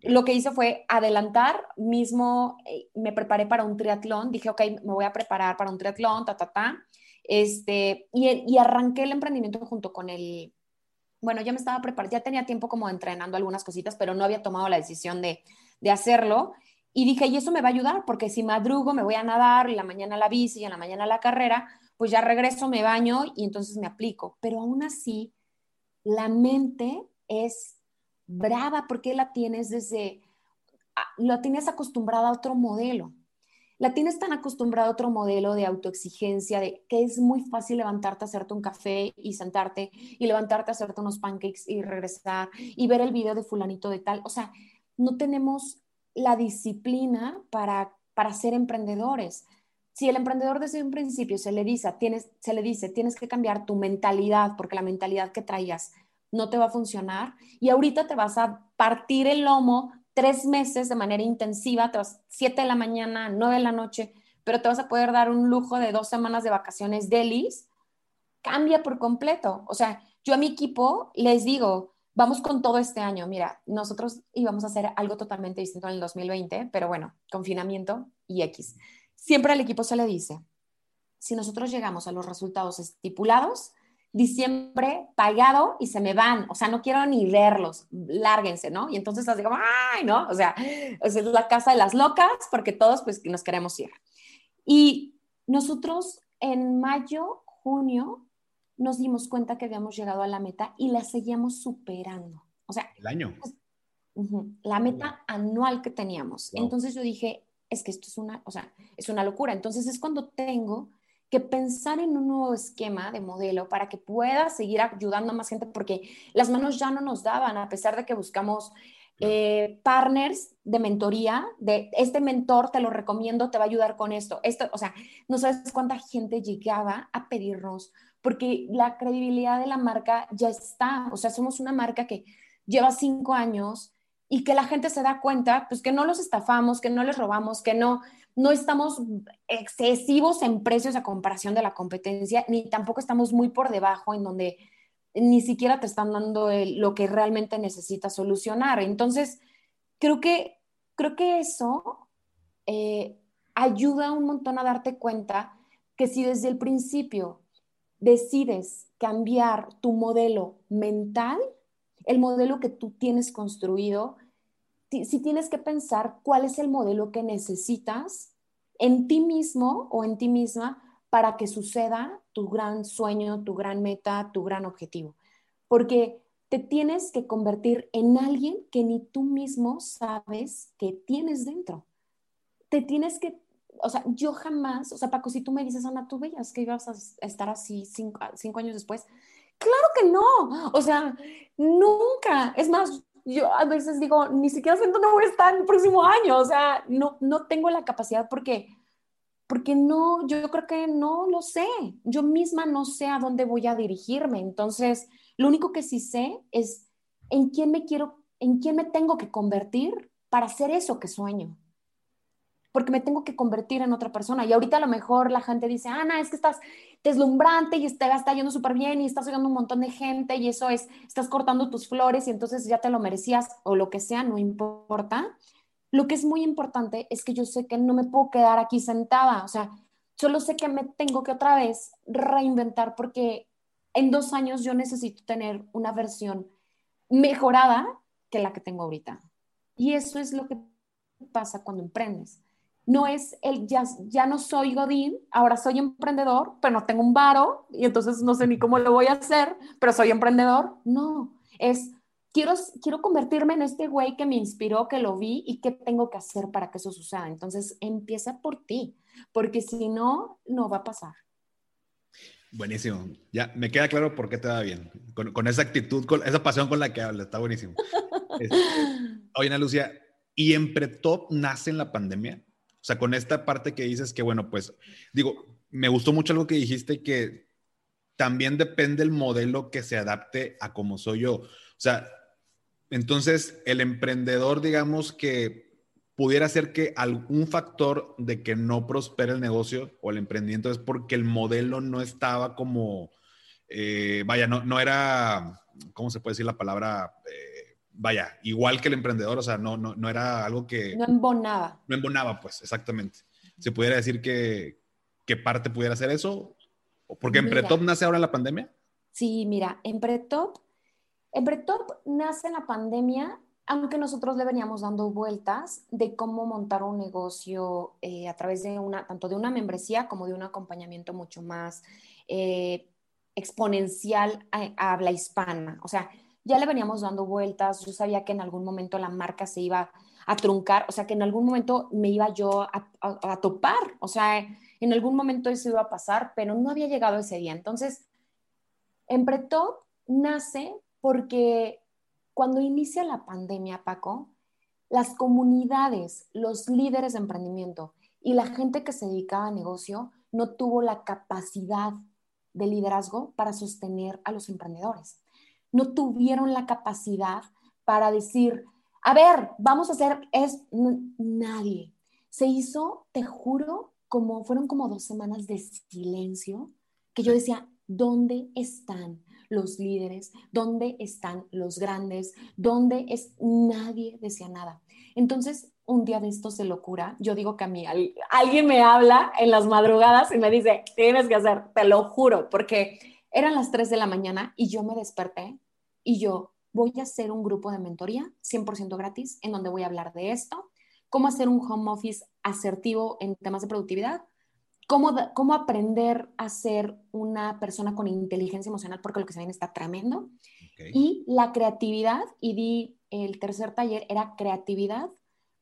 lo que hice fue adelantar, mismo eh, me preparé para un triatlón, dije, ok, me voy a preparar para un triatlón, ta, ta, ta este, y, arranqué el emprendimiento junto con el, bueno, ya me estaba preparando, ya tenía tiempo como entrenando algunas cositas, pero no había tomado la decisión de, hacerlo. Y dije, y eso me va a ayudar, porque si madrugo me voy a nadar, y la mañana la bici, y en la mañana la carrera, pues ya regreso, me baño y entonces me aplico. Pero aún así, la mente es brava porque la tienes desde, ah, lo tienes acostumbrada a otro modelo la tienes tan acostumbrado a otro modelo de autoexigencia, de que es muy fácil levantarte, hacerte un café y sentarte, y levantarte, hacerte unos pancakes y regresar, y ver el video de fulanito de tal. O sea, no tenemos la disciplina para, para ser emprendedores. Si el emprendedor desde un principio se le, dice, tienes, se le dice, tienes que cambiar tu mentalidad, porque la mentalidad que traías no te va a funcionar, y ahorita te vas a partir el lomo tres meses de manera intensiva, te vas 7 de la mañana, 9 de la noche, pero te vas a poder dar un lujo de dos semanas de vacaciones delis, cambia por completo. O sea, yo a mi equipo les digo, vamos con todo este año. Mira, nosotros íbamos a hacer algo totalmente distinto en el 2020, pero bueno, confinamiento y X. Siempre al equipo se le dice, si nosotros llegamos a los resultados estipulados, diciembre pagado y se me van, o sea, no quiero ni verlos, lárguense, ¿no? Y entonces así como, ay, ¿no? O sea, es la casa de las locas porque todos pues nos queremos ir. Y nosotros en mayo, junio, nos dimos cuenta que habíamos llegado a la meta y la seguíamos superando. O sea, el año. Pues, la meta anual que teníamos. Entonces yo dije, es que esto es una, o sea, es una locura. Entonces es cuando tengo que pensar en un nuevo esquema de modelo para que pueda seguir ayudando a más gente, porque las manos ya no nos daban, a pesar de que buscamos eh, partners de mentoría, de este mentor te lo recomiendo, te va a ayudar con esto. esto. O sea, no sabes cuánta gente llegaba a pedirnos, porque la credibilidad de la marca ya está. O sea, somos una marca que lleva cinco años y que la gente se da cuenta, pues que no los estafamos, que no les robamos, que no, no estamos excesivos en precios a comparación de la competencia, ni tampoco estamos muy por debajo en donde ni siquiera te están dando lo que realmente necesitas solucionar. Entonces, creo que, creo que eso eh, ayuda un montón a darte cuenta que si desde el principio decides cambiar tu modelo mental, el modelo que tú tienes construido, si tienes que pensar cuál es el modelo que necesitas en ti mismo o en ti misma para que suceda tu gran sueño, tu gran meta, tu gran objetivo. Porque te tienes que convertir en alguien que ni tú mismo sabes que tienes dentro. Te tienes que, o sea, yo jamás, o sea, Paco, si tú me dices, Ana, tú veías que ibas a estar así cinco, cinco años después. Claro que no, o sea, nunca. Es más, yo a veces digo, ni siquiera sé dónde voy a estar el próximo año, o sea, no, no tengo la capacidad porque, porque no, yo creo que no lo sé, yo misma no sé a dónde voy a dirigirme, entonces, lo único que sí sé es en quién me quiero, en quién me tengo que convertir para hacer eso que sueño porque me tengo que convertir en otra persona. Y ahorita a lo mejor la gente dice, Ana, es que estás deslumbrante y te está yendo súper bien y estás oyendo un montón de gente y eso es, estás cortando tus flores y entonces ya te lo merecías o lo que sea, no importa. Lo que es muy importante es que yo sé que no me puedo quedar aquí sentada, o sea, solo sé que me tengo que otra vez reinventar porque en dos años yo necesito tener una versión mejorada que la que tengo ahorita. Y eso es lo que pasa cuando emprendes no es el ya, ya no soy Godín, ahora soy emprendedor, pero no tengo un varo y entonces no sé ni cómo lo voy a hacer, pero soy emprendedor. No, es quiero, quiero convertirme en este güey que me inspiró, que lo vi y qué tengo que hacer para que eso suceda. Entonces empieza por ti, porque si no, no va a pasar. Buenísimo. Ya me queda claro por qué te va bien. Con, esa actitud, con esa pasión con la que hablas, está buenísimo. <laughs> Este, oye, Ana Lucia, ¿y Empretop nace en la pandemia? O sea, con esta parte que dices que, bueno, pues, digo, me gustó mucho algo que dijiste que también depende el modelo que se adapte a como soy yo. O sea, entonces el emprendedor, digamos que pudiera ser que algún factor de que no prospere el negocio o el emprendimiento es porque el modelo no estaba como, eh, vaya, no, no era, ¿cómo se puede decir la palabra? Eh, vaya, igual que el emprendedor, o sea, no, no, no era algo que... No embonaba. No embonaba, pues, exactamente. ¿Se pudiera decir que, qué parte pudiera ser eso? Porque Empretop nace ahora en la pandemia. Sí, mira, Empretop, Empretop nace en la pandemia, aunque nosotros le veníamos dando vueltas de cómo montar un negocio eh, a través de una, tanto de una membresía como de un acompañamiento mucho más eh, exponencial a habla hispana. O sea, ya le veníamos dando vueltas, yo sabía que en algún momento la marca se iba a truncar, o sea, que en algún momento me iba yo a, topar, o sea, en algún momento eso iba a pasar, pero no había llegado ese día. Entonces, Empretop nace porque cuando inicia la pandemia, Paco, las comunidades, los líderes de emprendimiento y la gente que se dedicaba a negocio no tuvo la capacidad de liderazgo para sostener a los emprendedores no tuvieron la capacidad para decir, a ver, vamos a hacer, es nadie. Se hizo, te juro, como fueron como dos semanas de silencio, que yo decía, ¿dónde están los líderes? ¿Dónde están los grandes? ¿Dónde es? Nadie decía nada. Entonces, un día de estos de locura, yo digo que a mí alguien me habla en las madrugadas y me dice, tienes que hacer, te lo juro, porque eran las 3 de la mañana y yo me desperté y yo voy a hacer un grupo de mentoría 100% gratis en donde voy a hablar de esto, cómo hacer un home office asertivo en temas de productividad, cómo, cómo aprender a ser una persona con inteligencia emocional, porque lo que se viene está tremendo, y la creatividad, y di el tercer taller, era creatividad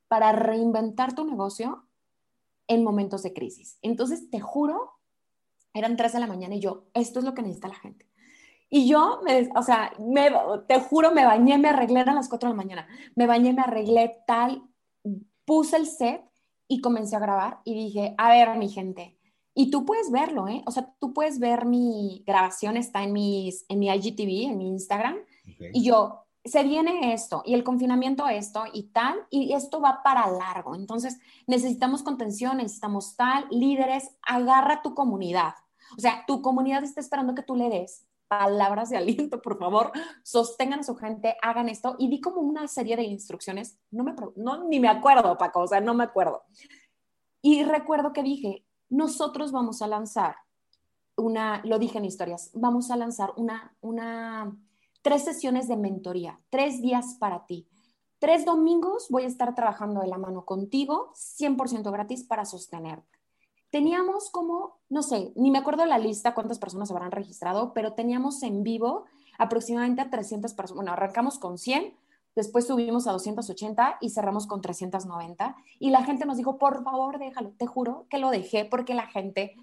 para reinventar tu negocio en momentos de crisis. Entonces, te juro, eran 3 de la mañana y yo, esto es lo que necesita la gente. Y yo, me, o sea, me, te juro, me bañé, me arreglé, a las 4 de la mañana, me bañé, me arreglé tal, puse el set y comencé a grabar y dije, a ver, mi gente, y tú puedes verlo, ¿eh? O sea, tú puedes ver mi grabación, está en, mis, en mi IGTV, en mi Instagram, y yo, se viene esto y el confinamiento esto y tal, y esto va para largo. Entonces, necesitamos contención, necesitamos tal, líderes, agarra tu comunidad. O sea, tu comunidad está esperando que tú le des palabras de aliento, por favor, sostengan a su gente, hagan esto y di como una serie de instrucciones. No me, no, ni me acuerdo, Paco, o sea, no me acuerdo. Y recuerdo que dije, nosotros vamos a lanzar una, lo dije en historias, vamos a lanzar una, una tres sesiones de mentoría, tres días para ti. Tres domingos voy a estar trabajando de la mano contigo, 100% gratis para sostenerte. Teníamos como, no sé, ni me acuerdo la lista cuántas personas habrán registrado, pero teníamos en vivo aproximadamente a 300 personas. Bueno, arrancamos con 100, después subimos a 280 y cerramos con 390. Y la gente nos dijo, por favor, déjalo. Te juro que lo dejé porque la gente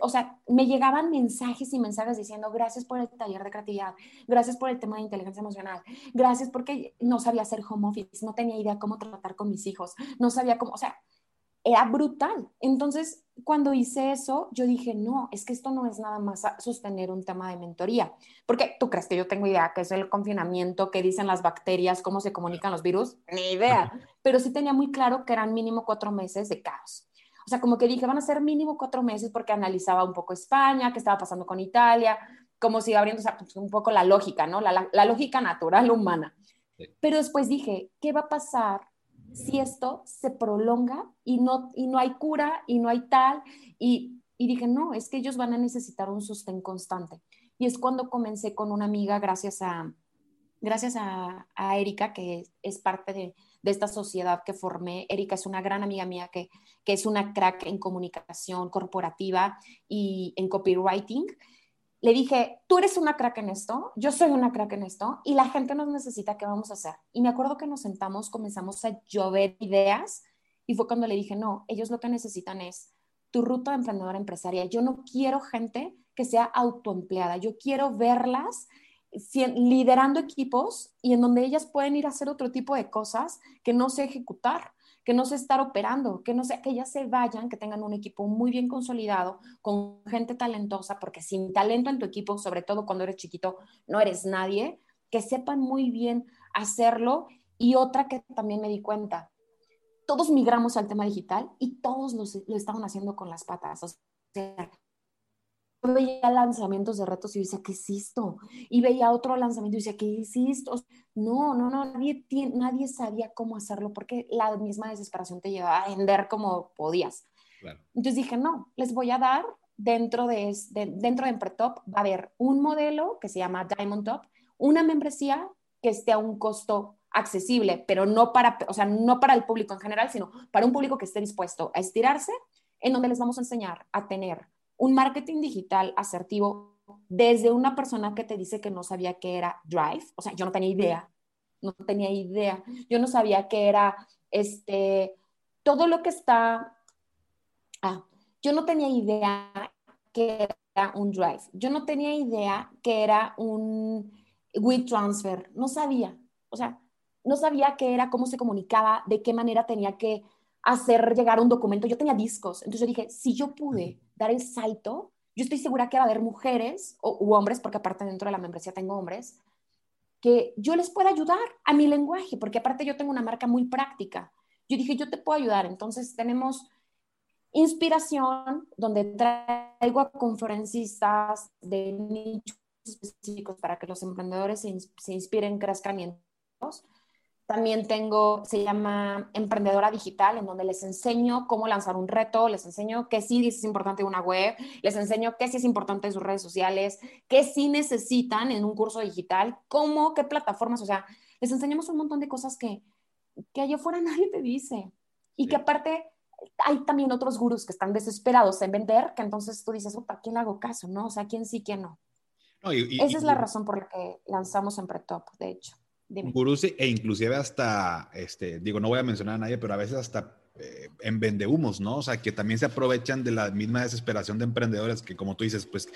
o sea, me llegaban mensajes y mensajes diciendo, gracias por el taller de creatividad, gracias por el tema de inteligencia emocional, gracias porque no sabía hacer home office, no tenía idea cómo tratar con mis hijos, no sabía cómo, o sea, era brutal. Entonces, cuando hice eso, yo dije, no, es que esto no es nada más sostener un tema de mentoría, porque tú crees que yo tengo idea que es el confinamiento, que dicen las bacterias, cómo se comunican los virus, ni idea, pero sí tenía muy claro que eran mínimo cuatro meses de caos. O sea, como que dije, van a ser mínimo cuatro meses porque analizaba un poco España, qué estaba pasando con Italia, como si abriendo pues, un poco la lógica, ¿no? La, la, lógica natural humana. Pero después dije, ¿qué va a pasar si esto se prolonga y no, y no hay cura y no hay tal? Y, y dije, no, es que ellos van a necesitar un sostén constante. Y es cuando comencé con una amiga, gracias a, gracias a, Erika, que es parte de, de esta sociedad que formé. Erika es una gran amiga mía que, que es una crack en comunicación corporativa y en copywriting. Le dije, tú eres una crack en esto, yo soy una crack en esto y la gente nos necesita, ¿qué vamos a hacer? Y me acuerdo que nos sentamos, comenzamos a llover ideas y fue cuando le dije, no, ellos lo que necesitan es tu ruta de emprendedora empresaria. Yo no quiero gente que sea autoempleada, yo quiero verlas liderando equipos y en donde ellas pueden ir a hacer otro tipo de cosas que no sé ejecutar, que no sé estar operando, que no sé, que ellas se vayan, que tengan un equipo muy bien consolidado, con gente talentosa, porque sin talento en tu equipo, sobre todo cuando eres chiquito, no eres nadie, que sepan muy bien hacerlo. Y otra que también me di cuenta, todos migramos al tema digital y todos lo, lo estaban haciendo con las patas. O sea, veía lanzamientos de retos y decía, ¿qué es esto? Y veía otro lanzamiento y decía, ¿qué es esto? No, no, no, nadie, nadie sabía cómo hacerlo porque la misma desesperación te llevaba a vender como podías. Entonces dije, no, les voy a dar dentro de, dentro de Empretop, va a haber un modelo que se llama Diamond Top, una membresía que esté a un costo accesible, pero no para, o sea, no para el público en general, sino para un público que esté dispuesto a estirarse, en donde les vamos a enseñar a tener un marketing digital asertivo desde una persona que te dice que no sabía qué era Drive, o sea, yo no tenía idea, no tenía idea, yo no sabía qué era este, todo lo que está, ah, yo no tenía idea que era un Drive, yo no tenía idea que era un WeTransfer, no sabía, o sea, no sabía qué era, cómo se comunicaba, de qué manera tenía que hacer llegar un documento. Yo tenía discos, entonces yo dije, si yo pude dar el salto, yo estoy segura que va a haber mujeres o, u hombres, porque aparte dentro de la membresía tengo hombres, que yo les pueda ayudar a mi lenguaje, porque aparte yo tengo una marca muy práctica. Yo dije, yo te puedo ayudar. Entonces tenemos inspiración, donde traigo a conferencistas de nichos específicos para que los emprendedores se, se inspiren, crezcan y también tengo, se llama Emprendedora Digital, en donde les enseño cómo lanzar un reto, les enseño qué sí es importante una web, les enseño qué sí es importante en sus redes sociales, qué sí necesitan en un curso digital, cómo, qué plataformas, o sea, les enseñamos un montón de cosas que, que allá afuera <laughs> nadie te dice. Y que aparte hay también otros gurús que están desesperados en vender, que entonces tú dices, ¿a quién le hago caso? ¿No? O sea, ¿quién sí, quién no? Esa es la razón por la que lanzamos Empretop, de hecho. Gurús e inclusive hasta, este, digo, no voy a mencionar a nadie, pero a veces hasta eh, en vendehumos, ¿no? O sea, que también se aprovechan de la misma desesperación de emprendedores que, como tú dices, pues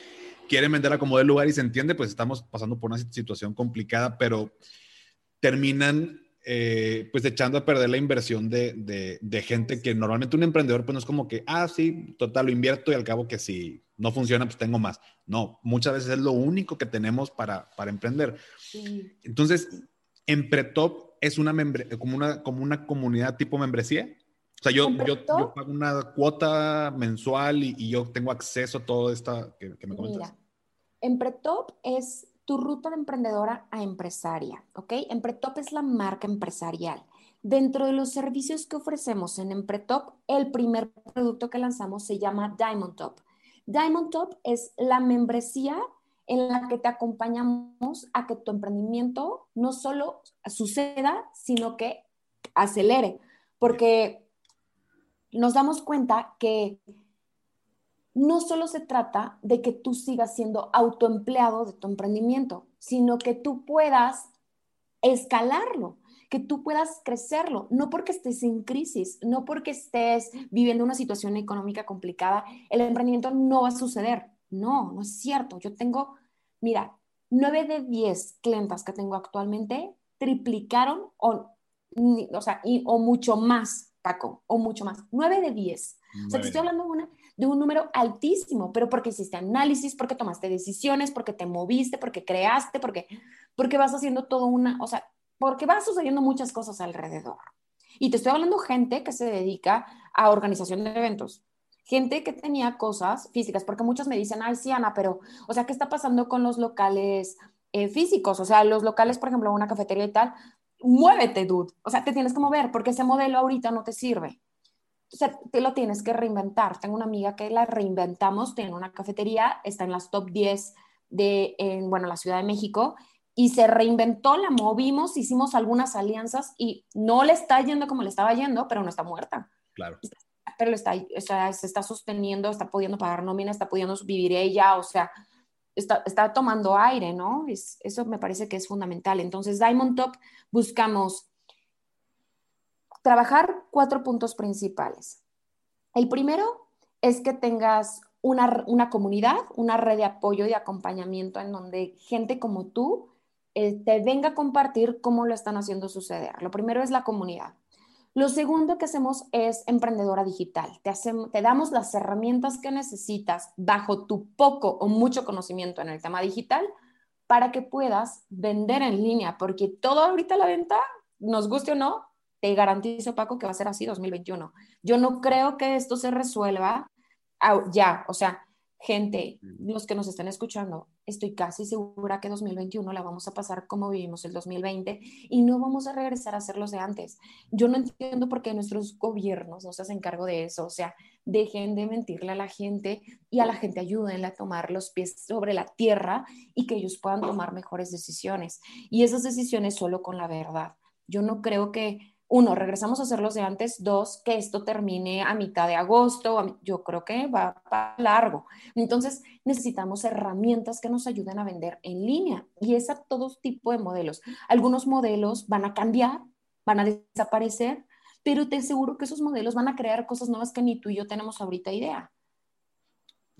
quieren vender a como del lugar y se entiende, pues estamos pasando por una situación complicada, pero terminan eh, pues echando a perder la inversión de, de, gente que normalmente un emprendedor pues no es como que, ah, sí, total, lo invierto y al cabo que si no funciona, pues tengo más. No, muchas veces es lo único que tenemos para, para emprender. Entonces, Empretop es una como, una, como una comunidad tipo membresía. O sea, yo, yo, pago una cuota mensual y, yo tengo acceso a todo esto que, me comentas. Mira, Empretop es tu ruta de emprendedora a empresaria, ¿ok? Empretop es la marca empresarial. Dentro de los servicios que ofrecemos en Empretop, el primer producto que lanzamos se llama Diamond Top. Diamond Top es la membresía en la que te acompañamos a que tu emprendimiento no solo suceda, sino que acelere, porque nos damos cuenta que no solo se trata de que tú sigas siendo autoempleado de tu emprendimiento, sino que tú puedas escalarlo, que tú puedas crecerlo, no porque estés en crisis, no porque estés viviendo una situación económica complicada, el emprendimiento no va a suceder. No, no es cierto. Yo tengo, mira, nueve de diez clientas que tengo actualmente triplicaron o, o, sea, o mucho más, Paco, o mucho más. Nueve de diez. O sea, te estoy hablando de, una, de un número altísimo, pero porque hiciste análisis, porque tomaste decisiones, porque te moviste, porque creaste, porque, porque vas haciendo todo una, o sea, porque va sucediendo muchas cosas alrededor. Y te estoy hablando gente que se dedica a organización de eventos, gente que tenía cosas físicas, porque muchos me dicen, ay, sí, Ana, pero, o sea, ¿qué está pasando con los locales eh, físicos? O sea, los locales, por ejemplo, una cafetería y tal, muévete, dude. O sea, te tienes que mover porque ese modelo ahorita no te sirve. O sea, te lo tienes que reinventar. Tengo una amiga que la reinventamos, tiene una cafetería, está en las top 10 de, en, bueno, la Ciudad de México, y se reinventó, la movimos, hicimos algunas alianzas y no le está yendo como le estaba yendo, pero no está muerta. Claro pero está, está, se está sosteniendo, está pudiendo pagar nómina, está pudiendo vivir ella, o sea, está, está tomando aire, ¿no? Es, eso me parece que es fundamental. Entonces, Diamond Top buscamos trabajar cuatro puntos principales. El primero es que tengas una, una, comunidad, una red de apoyo y acompañamiento en donde gente como tú eh, te venga a compartir cómo lo están haciendo suceder. Lo primero es la comunidad. Lo segundo que hacemos es emprendedora digital. Te, te damos las herramientas que necesitas bajo tu poco o mucho conocimiento en el tema digital para que puedas vender en línea, porque todo ahorita la venta, nos guste o no, te garantizo, Paco, que va a ser así 2021. Yo no creo que esto se resuelva ya, o sea, gente, los que nos están escuchando, estoy casi segura que 2021 la vamos a pasar como vivimos el 2020 y no vamos a regresar a hacer los de antes. Yo no entiendo por qué nuestros gobiernos no se hacen cargo de eso. O sea, dejen de mentirle a la gente y a la gente ayúdenle a tomar los pies sobre la tierra y que ellos puedan tomar mejores decisiones. Y esas decisiones solo con la verdad. Yo no creo que uno, regresamos a hacer los de antes, dos, que esto termine a mitad de agosto, yo creo que va para largo. Entonces, necesitamos herramientas que nos ayuden a vender en línea y es a todo tipo de modelos. Algunos modelos van a cambiar, van a desaparecer, pero te aseguro que esos modelos van a crear cosas nuevas que ni tú y yo tenemos ahorita idea.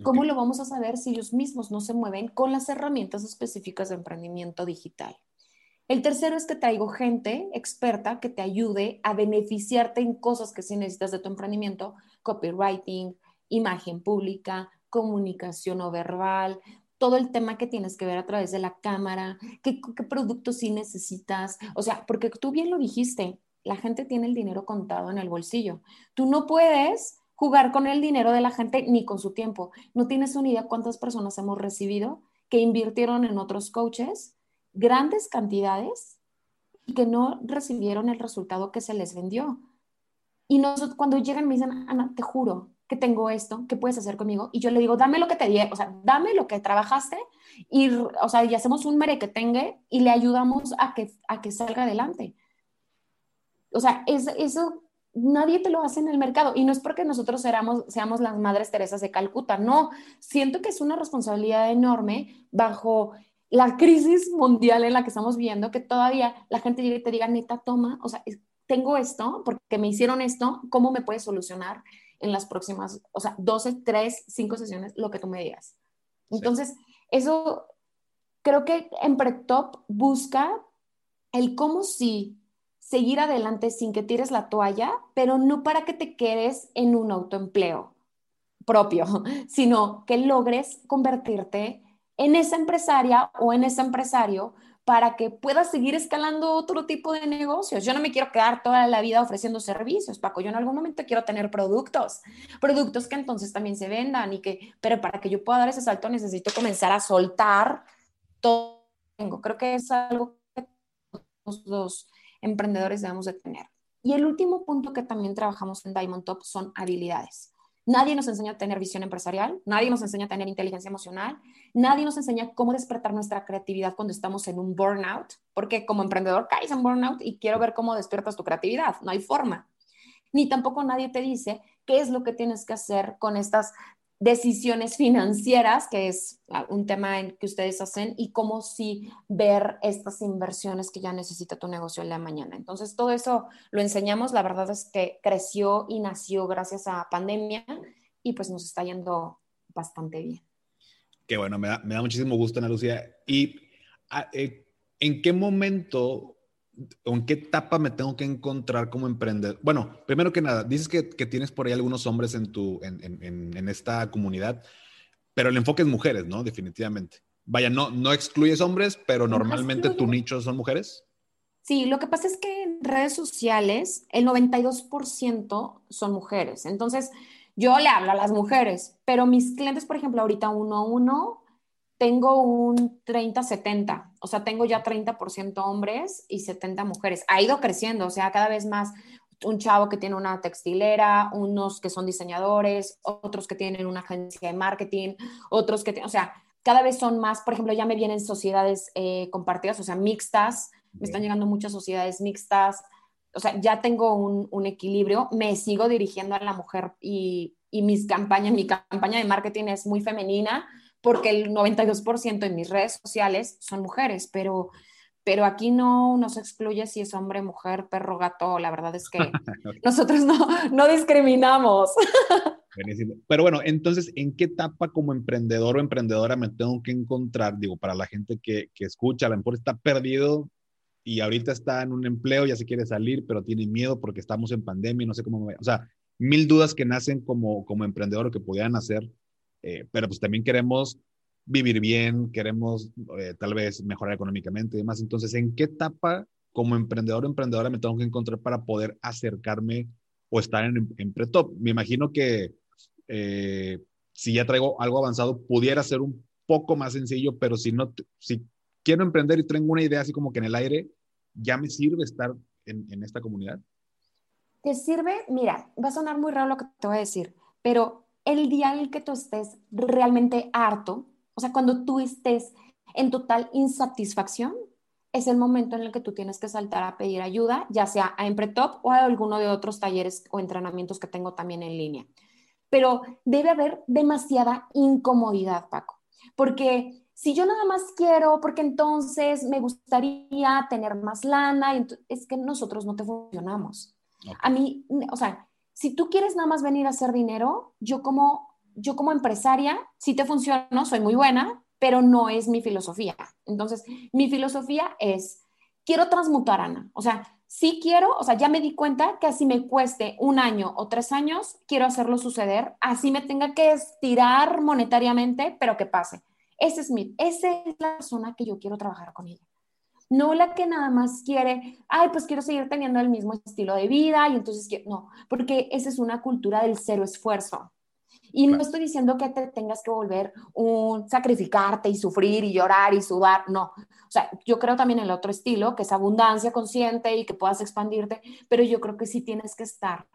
¿Cómo lo vamos a saber si ellos mismos no se mueven con las herramientas específicas de emprendimiento digital? El tercero es que traigo gente experta que te ayude a beneficiarte en cosas que sí necesitas de tu emprendimiento, copywriting, imagen pública, comunicación no verbal, todo el tema que tienes que ver a través de la cámara, qué, qué productos sí necesitas, o sea, porque tú bien lo dijiste, la gente tiene el dinero contado en el bolsillo. Tú no puedes jugar con el dinero de la gente ni con su tiempo. No tienes una idea cuántas personas hemos recibido que invirtieron en otros coaches grandes cantidades y que no recibieron el resultado que se les vendió. Y nosotros, cuando llegan me dicen, Ana, te juro que tengo esto, ¿qué puedes hacer conmigo? Y yo le digo, dame lo que te di, o sea, dame lo que trabajaste y, o sea, y hacemos un merequetengue y le ayudamos a que, a que salga adelante. O sea, es, eso nadie te lo hace en el mercado. Y no es porque nosotros seamos, seamos las madres Teresas de Calcuta, no. Siento que es una responsabilidad enorme bajo la crisis mundial en la que estamos viendo, que todavía la gente llegue y te diga, neta, toma, o sea, tengo esto porque me hicieron esto, ¿cómo me puedes solucionar en las próximas, o sea, 12, 3, 5 sesiones, lo que tú me digas? Entonces, eso creo que en Pretop busca el cómo sí seguir adelante sin que tires la toalla, pero no para que te quedes en un autoempleo propio, <laughs> sino que logres convertirte en esa empresaria o en ese empresario para que puedas seguir escalando otro tipo de negocios. Yo no me quiero quedar toda la vida ofreciendo servicios, Paco. Yo en algún momento quiero tener productos, productos que entonces también se vendan y que, pero para que yo pueda dar ese salto necesito comenzar a soltar todo. Creo que es algo que los emprendedores debemos de tener. Y el último punto que también trabajamos en Diamond Top son habilidades. Nadie nos enseña a tener visión empresarial, nadie nos enseña a tener inteligencia emocional, nadie nos enseña cómo despertar nuestra creatividad cuando estamos en un burnout, porque como emprendedor caes en burnout y quiero ver cómo despiertas tu creatividad, no hay forma. Ni tampoco nadie te dice qué es lo que tienes que hacer con estas decisiones financieras, que es ah, un tema que ustedes hacen, y cómo sí ver estas inversiones que ya necesita tu negocio en la mañana. Entonces, todo eso lo enseñamos. La verdad es que creció y nació gracias a pandemia y pues nos está yendo bastante bien. Qué bueno, me da, me da muchísimo gusto, Ana Lucía. ¿Y ah, eh, en qué momento ¿en qué etapa me tengo que encontrar como emprendedor? Bueno, primero que nada, dices que, tienes por ahí algunos hombres en, tu, en, esta comunidad, pero el enfoque es mujeres, ¿no? Definitivamente. Vaya, no, no excluyes hombres, pero normalmente tu nicho son mujeres. Sí, lo que pasa es que en redes sociales el 92% son mujeres. Entonces, yo le hablo a las mujeres, pero mis clientes, por ejemplo, ahorita uno a uno, tengo un 30-70, o sea, tengo ya 30% hombres y 70 mujeres. Ha ido creciendo, o sea, cada vez más un chavo que tiene una textilera, unos que son diseñadores, otros que tienen una agencia de marketing, otros que, o sea, cada vez son más, por ejemplo, ya me vienen sociedades eh, compartidas, o sea, mixtas, me están llegando muchas sociedades mixtas, o sea, ya tengo un, un equilibrio, me sigo dirigiendo a la mujer y, y mis campañas, mi campaña de marketing es muy femenina, porque el 92% en mis redes sociales son mujeres, pero, pero aquí no nos excluye si es hombre, mujer, perro, gato. La verdad es que <laughs> nosotros no, no discriminamos. <laughs> Pero bueno, entonces, ¿en qué etapa como emprendedor o emprendedora me tengo que encontrar? Digo, para la gente que, que escucha, a lo mejor está perdido y ahorita está en un empleo, ya se quiere salir, pero tiene miedo porque estamos en pandemia y no sé cómo me O sea, mil dudas que nacen como, como emprendedor o que podían hacer eh, pero pues también queremos vivir bien, queremos eh, tal vez mejorar económicamente y demás. Entonces, ¿en qué etapa como emprendedor o emprendedora me tengo que encontrar para poder acercarme o estar en, en Pretop? Me imagino que eh, si ya traigo algo avanzado, pudiera ser un poco más sencillo, pero si no, si quiero emprender y tengo una idea así como que en el aire, ¿ya me sirve estar en, en esta comunidad? Te sirve, mira, va a sonar muy raro lo que te voy a decir, pero el día en el que tú estés realmente harto, o sea, cuando tú estés en total insatisfacción, es el momento en el que tú tienes que saltar a pedir ayuda, ya sea a Empretop o a alguno de otros talleres o entrenamientos que tengo también en línea. Pero debe haber demasiada incomodidad, Paco, porque si yo nada más quiero, porque entonces me gustaría tener más lana, es que nosotros no te funcionamos. A mí, o sea, si tú quieres nada más venir a hacer dinero, yo como, yo como empresaria, si te funciono, soy muy buena, pero no es mi filosofía. Entonces, mi filosofía es, quiero transmutar, Ana. O sea, sí quiero, o sea, ya me di cuenta que así me cueste un año o tres años, quiero hacerlo suceder, así me tenga que estirar monetariamente, pero que pase. ese es mi, esa es la persona que yo quiero trabajar con ella. No la que nada más quiere, ay, pues quiero seguir teniendo el mismo estilo de vida y entonces quiero, no, porque esa es una cultura del cero esfuerzo. Y no estoy diciendo que te tengas que volver un sacrificarte y sufrir y llorar y sudar, no. O sea, yo creo también en el otro estilo, que es abundancia consciente y que puedas expandirte, pero yo creo que sí tienes que estar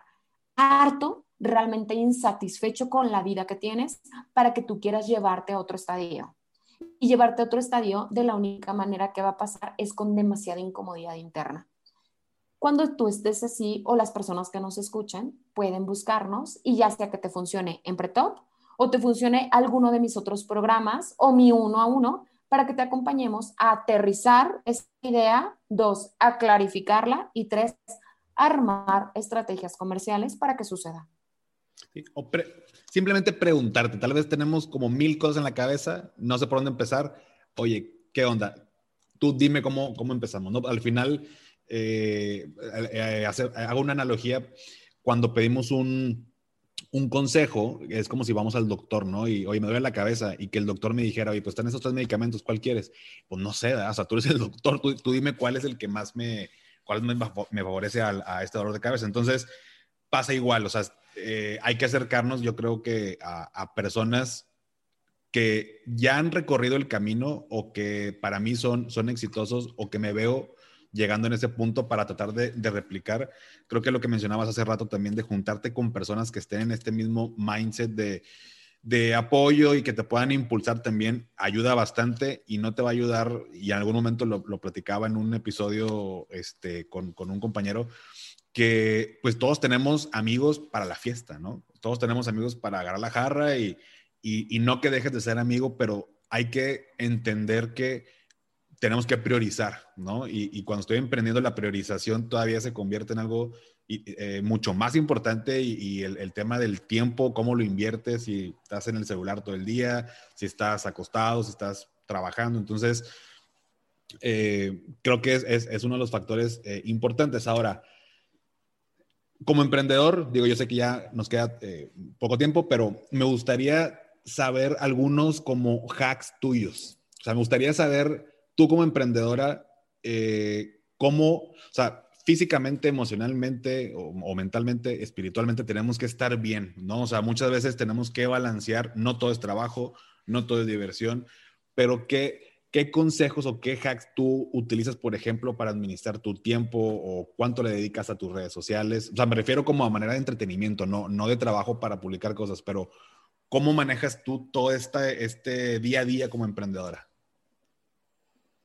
harto, realmente insatisfecho con la vida que tienes para que tú quieras llevarte a otro estadio. Y llevarte a otro estadio de la única manera que va a pasar es con demasiada incomodidad interna. Cuando tú estés así o las personas que nos escuchan pueden buscarnos y ya sea que te funcione en Pretop o te funcione alguno de mis otros programas o mi uno a uno para que te acompañemos a aterrizar esta idea, dos, a clarificarla y tres, armar estrategias comerciales para que suceda. Simplemente preguntarte, tal vez tenemos como mil cosas en la cabeza, no sé por dónde empezar. Oye, ¿qué onda? Tú dime cómo, cómo empezamos, ¿no? Al final, eh, eh, hago una analogía, cuando pedimos un, un consejo, es como si vamos al doctor, ¿no? Y, oye, me duele la cabeza y que el doctor me dijera, oye, pues están esos tres medicamentos, ¿cuál quieres? Pues no sé, o sea, tú eres el doctor, tú, tú, dime cuál es el que más me, cuál me, favorece a, a, este dolor de cabeza. Entonces, pasa igual, o sea, eh, hay que acercarnos, yo creo que a, personas que ya han recorrido el camino o que para mí son, son exitosos o que me veo llegando en ese punto para tratar de, replicar. Creo que lo que mencionabas hace rato también de juntarte con personas que estén en este mismo mindset de, apoyo y que te puedan impulsar también ayuda bastante y no te va a ayudar, y en algún momento lo, platicaba en un episodio este, con, un compañero, que pues todos tenemos amigos para la fiesta, ¿no? Todos tenemos amigos para agarrar la jarra y, y no que dejes de ser amigo, pero hay que entender que tenemos que priorizar, ¿no? Y, cuando estoy emprendiendo, la priorización todavía se convierte en algo eh, mucho más importante y, el, tema del tiempo, cómo lo inviertes, si estás en el celular todo el día, si estás acostado, si estás trabajando. Entonces, eh, creo que es, uno de los factores eh, importantes. Ahora, como emprendedor, digo, yo sé que ya nos queda poco tiempo, pero me gustaría saber algunos como hacks tuyos. O sea, me gustaría saber tú como emprendedora, eh, ¿cómo, o sea, físicamente, emocionalmente o, mentalmente, espiritualmente tenemos que estar bien, ¿no? O sea, muchas veces tenemos que balancear, no todo es trabajo, no todo es diversión, pero ¿qué, qué consejos o qué hacks tú utilizas, por ejemplo, para administrar tu tiempo o cuánto le dedicas a tus redes sociales? O sea, me refiero como a manera de entretenimiento, no, no de trabajo para publicar cosas, pero ¿cómo manejas tú todo este, día a día como emprendedora?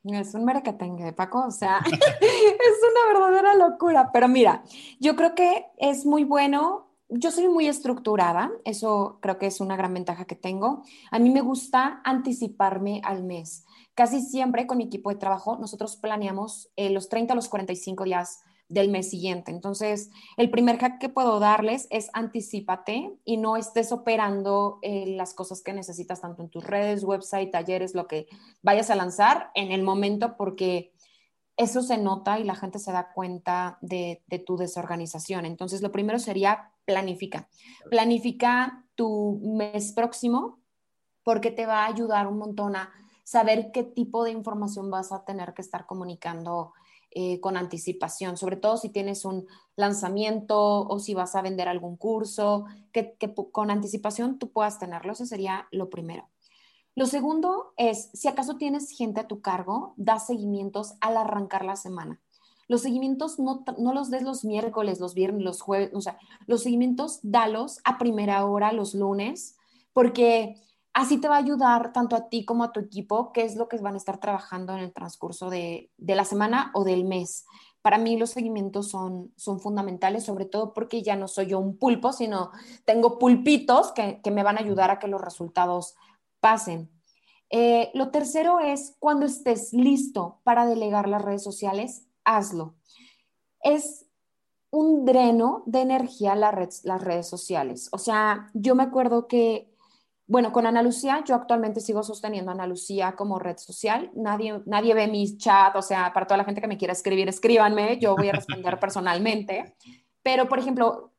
Es un merequetengue, Paco, o sea, <laughs> es una verdadera locura, pero mira, yo creo que es muy bueno, yo soy muy estructurada, eso creo que es una gran ventaja que tengo. A mí me gusta anticiparme al mes. Casi siempre con mi equipo de trabajo nosotros planeamos eh, los 30 a los 45 días del mes siguiente. Entonces, el primer hack que puedo darles es anticipate y no estés operando eh, las cosas que necesitas tanto en tus redes, website, talleres, lo que vayas a lanzar en el momento porque eso se nota y la gente se da cuenta de, de tu desorganización. Entonces, lo primero sería planifica. Planifica tu mes próximo porque te va a ayudar un montón a saber qué tipo de información vas a tener que estar comunicando eh, con anticipación, sobre todo si tienes un lanzamiento o si vas a vender algún curso, que, con anticipación tú puedas tenerlo. Eso sería lo primero. Lo segundo es, si acaso tienes gente a tu cargo, da seguimientos al arrancar la semana. Los seguimientos no, no, los des los miércoles, los viernes, los jueves, o sea, los seguimientos dalos a primera hora los lunes, porque Así te va a ayudar tanto a ti como a tu equipo, qué es lo que van a estar trabajando en el transcurso de, la semana o del mes. Para mí los seguimientos son, son fundamentales, sobre todo porque ya no soy yo un pulpo, sino tengo pulpitos que, me van a ayudar a que los resultados pasen. Eh, lo tercero es cuando estés listo para delegar las redes sociales, hazlo. Es un dreno de energía las redes sociales. O sea, yo me acuerdo que bueno, con Ana Lucía, yo actualmente sigo sosteniendo a Ana Lucía como red social. Nadie, nadie ve mis chats, o sea, para toda la gente que me quiera escribir, escríbanme, yo voy a responder <laughs> personalmente. Pero, por ejemplo,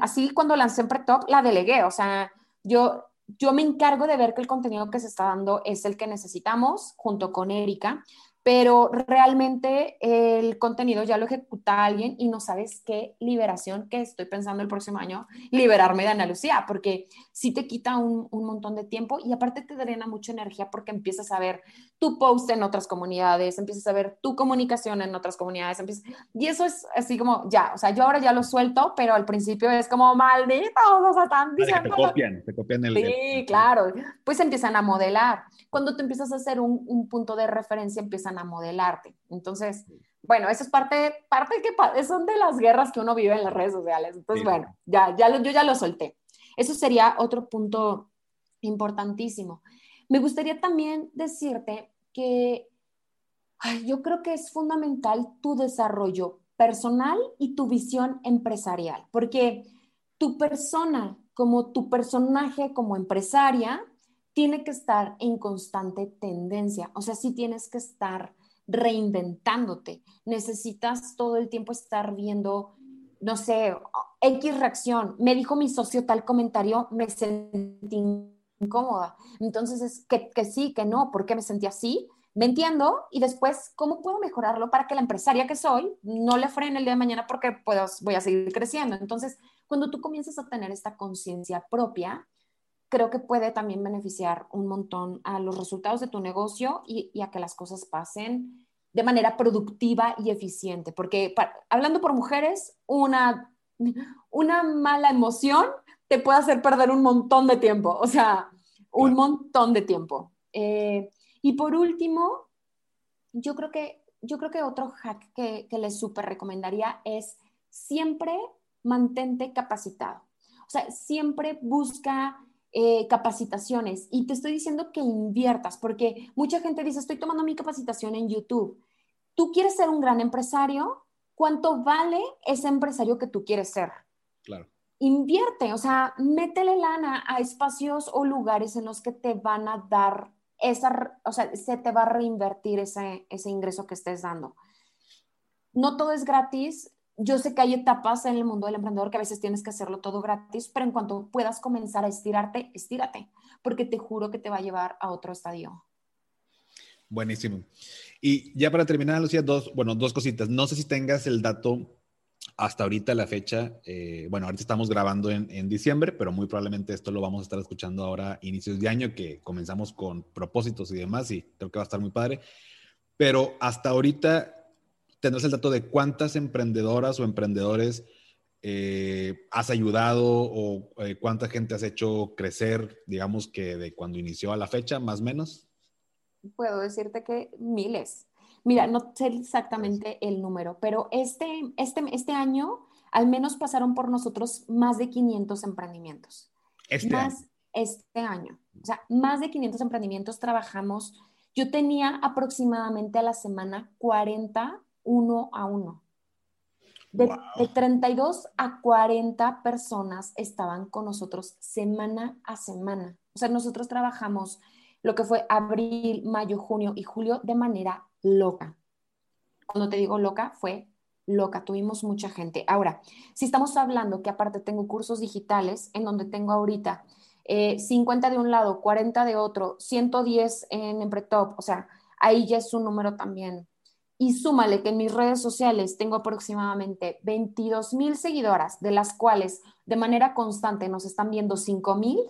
así cuando lancé en Pretalk, la delegué, o sea, yo yo me encargo de ver que el contenido que se está dando es el que necesitamos, junto con Erika, pero realmente el contenido ya lo ejecuta alguien y no sabes qué liberación que estoy pensando el próximo año, liberarme de Ana Lucía, porque sí te quita un, un, montón de tiempo y aparte te drena mucha energía porque empiezas a ver tu post en otras comunidades, empiezas a ver tu comunicación en otras comunidades, empiezas, y eso es así como ya, o sea, yo ahora ya lo suelto, pero al principio es como maldito, o sea, están diciendo... Te copian, te copian el... Sí, claro, pues empiezan a modelar. Cuando te empiezas a hacer un, un punto de referencia, empiezan a modelarte. Entonces, bueno, eso es parte, parte que son de las guerras que uno vive en las redes sociales. Entonces, bueno, ya, ya yo ya lo solté. Eso sería otro punto importantísimo. Me gustaría también decirte que yo creo que es fundamental tu desarrollo personal y tu visión empresarial, porque tu persona, como tu personaje como empresaria, tiene que estar en constante tendencia. O sea, sí tienes que estar reinventándote. Necesitas todo el tiempo estar viendo, no sé, X reacción. Me dijo mi socio tal comentario, me sentí incómoda. Entonces es que, que sí, que no, ¿por qué me sentí así? Me entiendo y después, ¿cómo puedo mejorarlo para que la empresaria que soy no le frene el día de mañana porque puedo, voy a seguir creciendo? Entonces, cuando tú comienzas a tener esta conciencia propia, creo que puede también beneficiar un montón a los resultados de tu negocio y, a que las cosas pasen de manera productiva y eficiente. Porque hablando por mujeres, una, una mala emoción te puede hacer perder un montón de tiempo, o sea, un montón de tiempo. Eh, y por último, yo creo que, yo creo que otro hack que, que les súper recomendaría es siempre mantente capacitado. O sea, siempre busca eh, capacitaciones y te estoy diciendo que inviertas, porque mucha gente dice, estoy tomando mi capacitación en YouTube. ¿Tú quieres ser un gran empresario? ¿Cuánto vale ese empresario que tú quieres ser? Claro. Invierte, o sea, métele lana a espacios o lugares en los que te van a dar esa, o sea, se te va a reinvertir ese, ese ingreso que estés dando. No todo es gratis, yo sé que hay etapas en el mundo del emprendedor que a veces tienes que hacerlo todo gratis, pero en cuanto puedas comenzar a estirarte, estírate, porque te juro que te va a llevar a otro estadio. Buenísimo. Y ya para terminar, Lucía, dos, bueno, dos cositas. No sé si tengas el dato hasta ahorita, la fecha. Eh, bueno, ahorita estamos grabando en, en, diciembre, pero muy probablemente esto lo vamos a estar escuchando ahora inicios de año, que comenzamos con propósitos y demás, y creo que va a estar muy padre. Pero hasta ahorita, tendrás el dato de cuántas emprendedoras o emprendedores eh, has ayudado o eh, cuánta gente has hecho crecer, digamos que de cuando inició a la fecha, más o menos? Puedo decirte que miles. Mira, no sé exactamente el número, pero este, este, este año al menos pasaron por nosotros más de 500 emprendimientos. Este más año. este año. O sea, más de 500 emprendimientos trabajamos. Yo tenía aproximadamente a la semana 40 uno a uno. De, 32 a 40 personas estaban con nosotros semana a semana. O sea, nosotros trabajamos lo que fue abril, mayo, junio y julio de manera loca. Cuando te digo loca, fue loca, tuvimos mucha gente. Ahora, si estamos hablando que aparte tengo cursos digitales en donde tengo ahorita 50 eh, de un lado, 40 de otro, 110 en Empretop, o sea, ahí ya es un número también y súmale que en mis redes sociales tengo aproximadamente 22 mil seguidoras, de las cuales de manera constante nos están viendo 5 mil.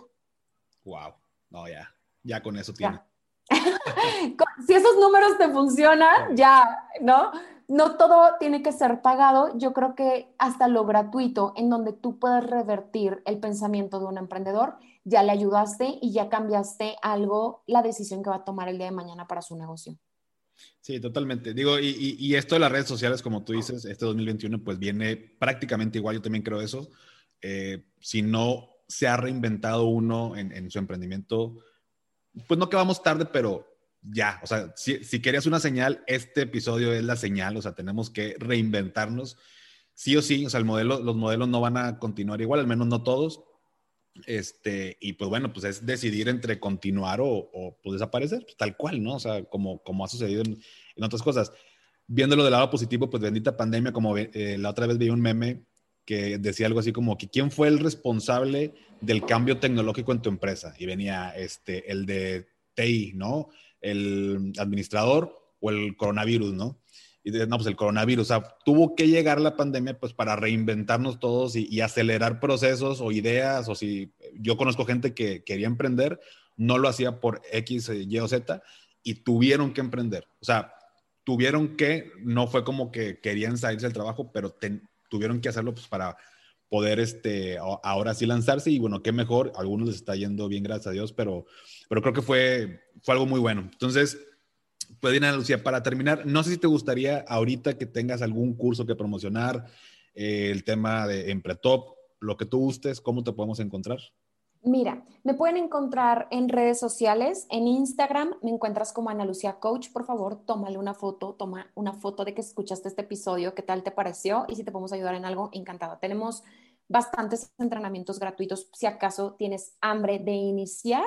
Wow, no, ya, ya con eso tiene. <laughs> si esos números te funcionan, ya, ¿no? No todo tiene que ser pagado. Yo creo que hasta lo gratuito, en donde tú puedes revertir el pensamiento de un emprendedor, ya le ayudaste y ya cambiaste algo, la decisión que va a tomar el día de mañana para su negocio. Sí, totalmente. Digo, y, esto de las redes sociales, como tú dices, este 2021 pues viene prácticamente igual, yo también creo eso. Eh, si no se ha reinventado uno en, su emprendimiento, pues no que vamos tarde, pero ya, o sea, si, si querías una señal, este episodio es la señal, o sea, tenemos que reinventarnos. Sí o sí, o sea, el modelo, los modelos no van a continuar igual, al menos no todos, este, y pues bueno, pues es decidir entre continuar o, pues desaparecer, pues tal cual, ¿no? O sea, como, ha sucedido en, en otras cosas. Viéndolo del lado positivo, pues bendita pandemia, como eh, la otra vez vi un meme que decía algo así como que quién fue el responsable del cambio tecnológico en tu empresa. Y venía este, el de TI, ¿no? El administrador o el coronavirus, ¿no? Y de, no, pues el coronavirus, o sea, tuvo que llegar la pandemia pues para reinventarnos todos y, y, acelerar procesos o ideas, o si yo conozco gente que quería emprender, no lo hacía por X, Y o Z y tuvieron que emprender. O sea, tuvieron que, no fue como que querían salirse del trabajo, pero tuvieron que hacerlo pues para poder este, ahora sí lanzarse y bueno, qué mejor, a algunos les está yendo bien, gracias a Dios, pero, pero creo que fue, fue algo muy bueno. Entonces, pues Dina Lucía, para terminar, no sé si te gustaría ahorita que tengas algún curso que promocionar, eh, el tema de Empretop, lo que tú gustes, ¿cómo te podemos encontrar? Mira, me pueden encontrar en redes sociales, en Instagram me encuentras como Ana Lucía Coach, por favor, tómale una foto, toma una foto de que escuchaste este episodio, qué tal te pareció y si te podemos ayudar en algo, encantada. Tenemos bastantes entrenamientos gratuitos si acaso tienes hambre de iniciar,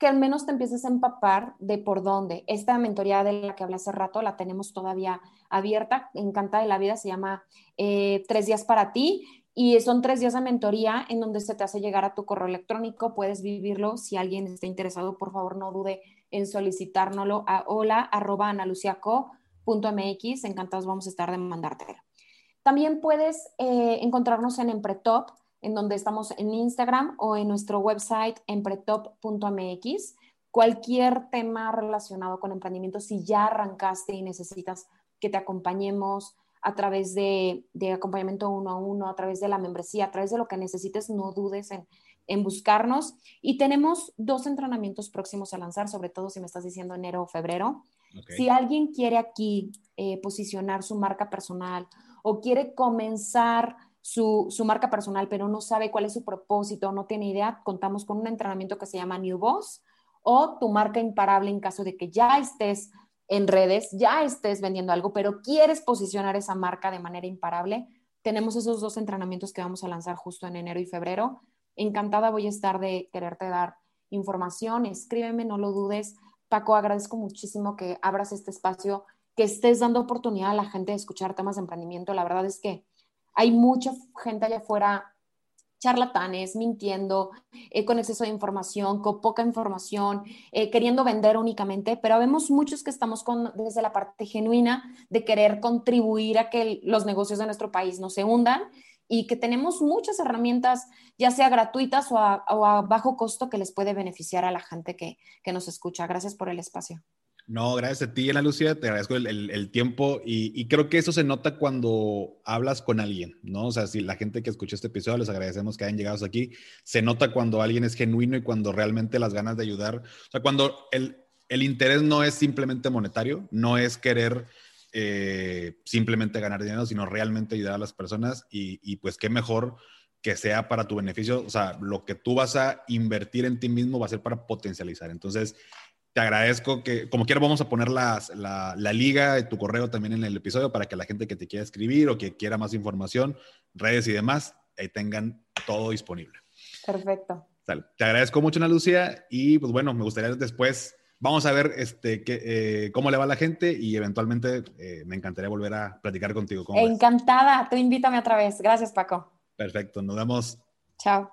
que al menos te empieces a empapar de por dónde. Esta mentoría de la que hablé hace rato la tenemos todavía abierta, Encanta de la Vida, se llama eh, Tres días para ti y son tres días de mentoría en donde se te hace llegar a tu correo electrónico, puedes vivirlo. Si alguien está interesado, por favor, no dude en solicitárnoslo a hola. Encantados vamos a estar de mandártelo. También puedes eh, encontrarnos en Empretop, en donde estamos en Instagram o en nuestro website empretop.mx. Cualquier tema relacionado con emprendimiento, si ya arrancaste y necesitas que te acompañemos, a través de, acompañamiento uno a uno, a través de la membresía, a través de lo que necesites, no dudes en, buscarnos. Y tenemos dos entrenamientos próximos a lanzar, sobre todo si me estás diciendo enero o febrero. Si alguien quiere aquí eh, posicionar su marca personal o quiere comenzar su, marca personal, pero no sabe cuál es su propósito, no tiene idea, contamos con un entrenamiento que se llama New Boss o tu marca imparable en caso de que ya estés en redes, ya estés vendiendo algo, pero quieres posicionar esa marca de manera imparable, tenemos esos dos entrenamientos que vamos a lanzar justo en enero y febrero. Encantada voy a estar de quererte dar información, escríbeme, no lo dudes. Paco, agradezco muchísimo que abras este espacio, que estés dando oportunidad a la gente de escuchar temas de emprendimiento. La verdad es que hay mucha gente allá afuera charlatanes, mintiendo, eh, con exceso de información, con poca información, eh, queriendo vender únicamente, pero vemos muchos que estamos con, desde la parte genuina de querer contribuir a que los negocios de nuestro país no se hundan y que tenemos muchas herramientas, ya sea gratuitas o a, bajo costo, que les puede beneficiar a la gente que, que nos escucha. Gracias por el espacio. No, gracias a ti, Ana Lucía, te agradezco el, tiempo y, creo que eso se nota cuando hablas con alguien, ¿no? O sea, si la gente que escuchó este episodio, les agradecemos que hayan llegado hasta aquí, se nota cuando alguien es genuino y cuando realmente las ganas de ayudar, o sea, cuando el, interés no es simplemente monetario, no es querer eh, simplemente ganar dinero, sino realmente ayudar a las personas y, y pues qué mejor que sea para tu beneficio, o sea, lo que tú vas a invertir en ti mismo va a ser para potencializar. Entonces, te agradezco que, como quiera, vamos a poner la, la, liga y tu correo también en el episodio para que la gente que te quiera escribir o que quiera más información, redes y demás, ahí tengan todo disponible. Perfecto. Te agradezco mucho, Ana Lucía, y pues bueno, me gustaría después, vamos a ver este, que, eh, cómo le va a la gente y eventualmente eh, me encantaría volver a platicar contigo. Encantada, tú invítame otra vez. Gracias, Paco. Perfecto, nos vemos. Chao.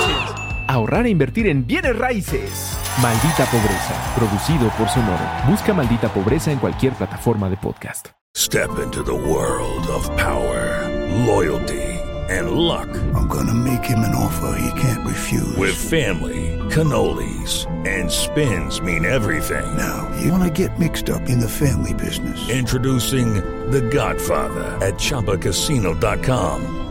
ahorrar e invertir en bienes raíces. Maldita Pobreza, producido por Sonoro. Busca Maldita Pobreza en cualquier plataforma de podcast. Step into the world of power, loyalty, and luck. I'm gonna make him an offer he can't refuse. With family, cannolis, and spins mean everything. Now, you wanna get mixed up in the family business. Introducing The Godfather at Choppacasino.com.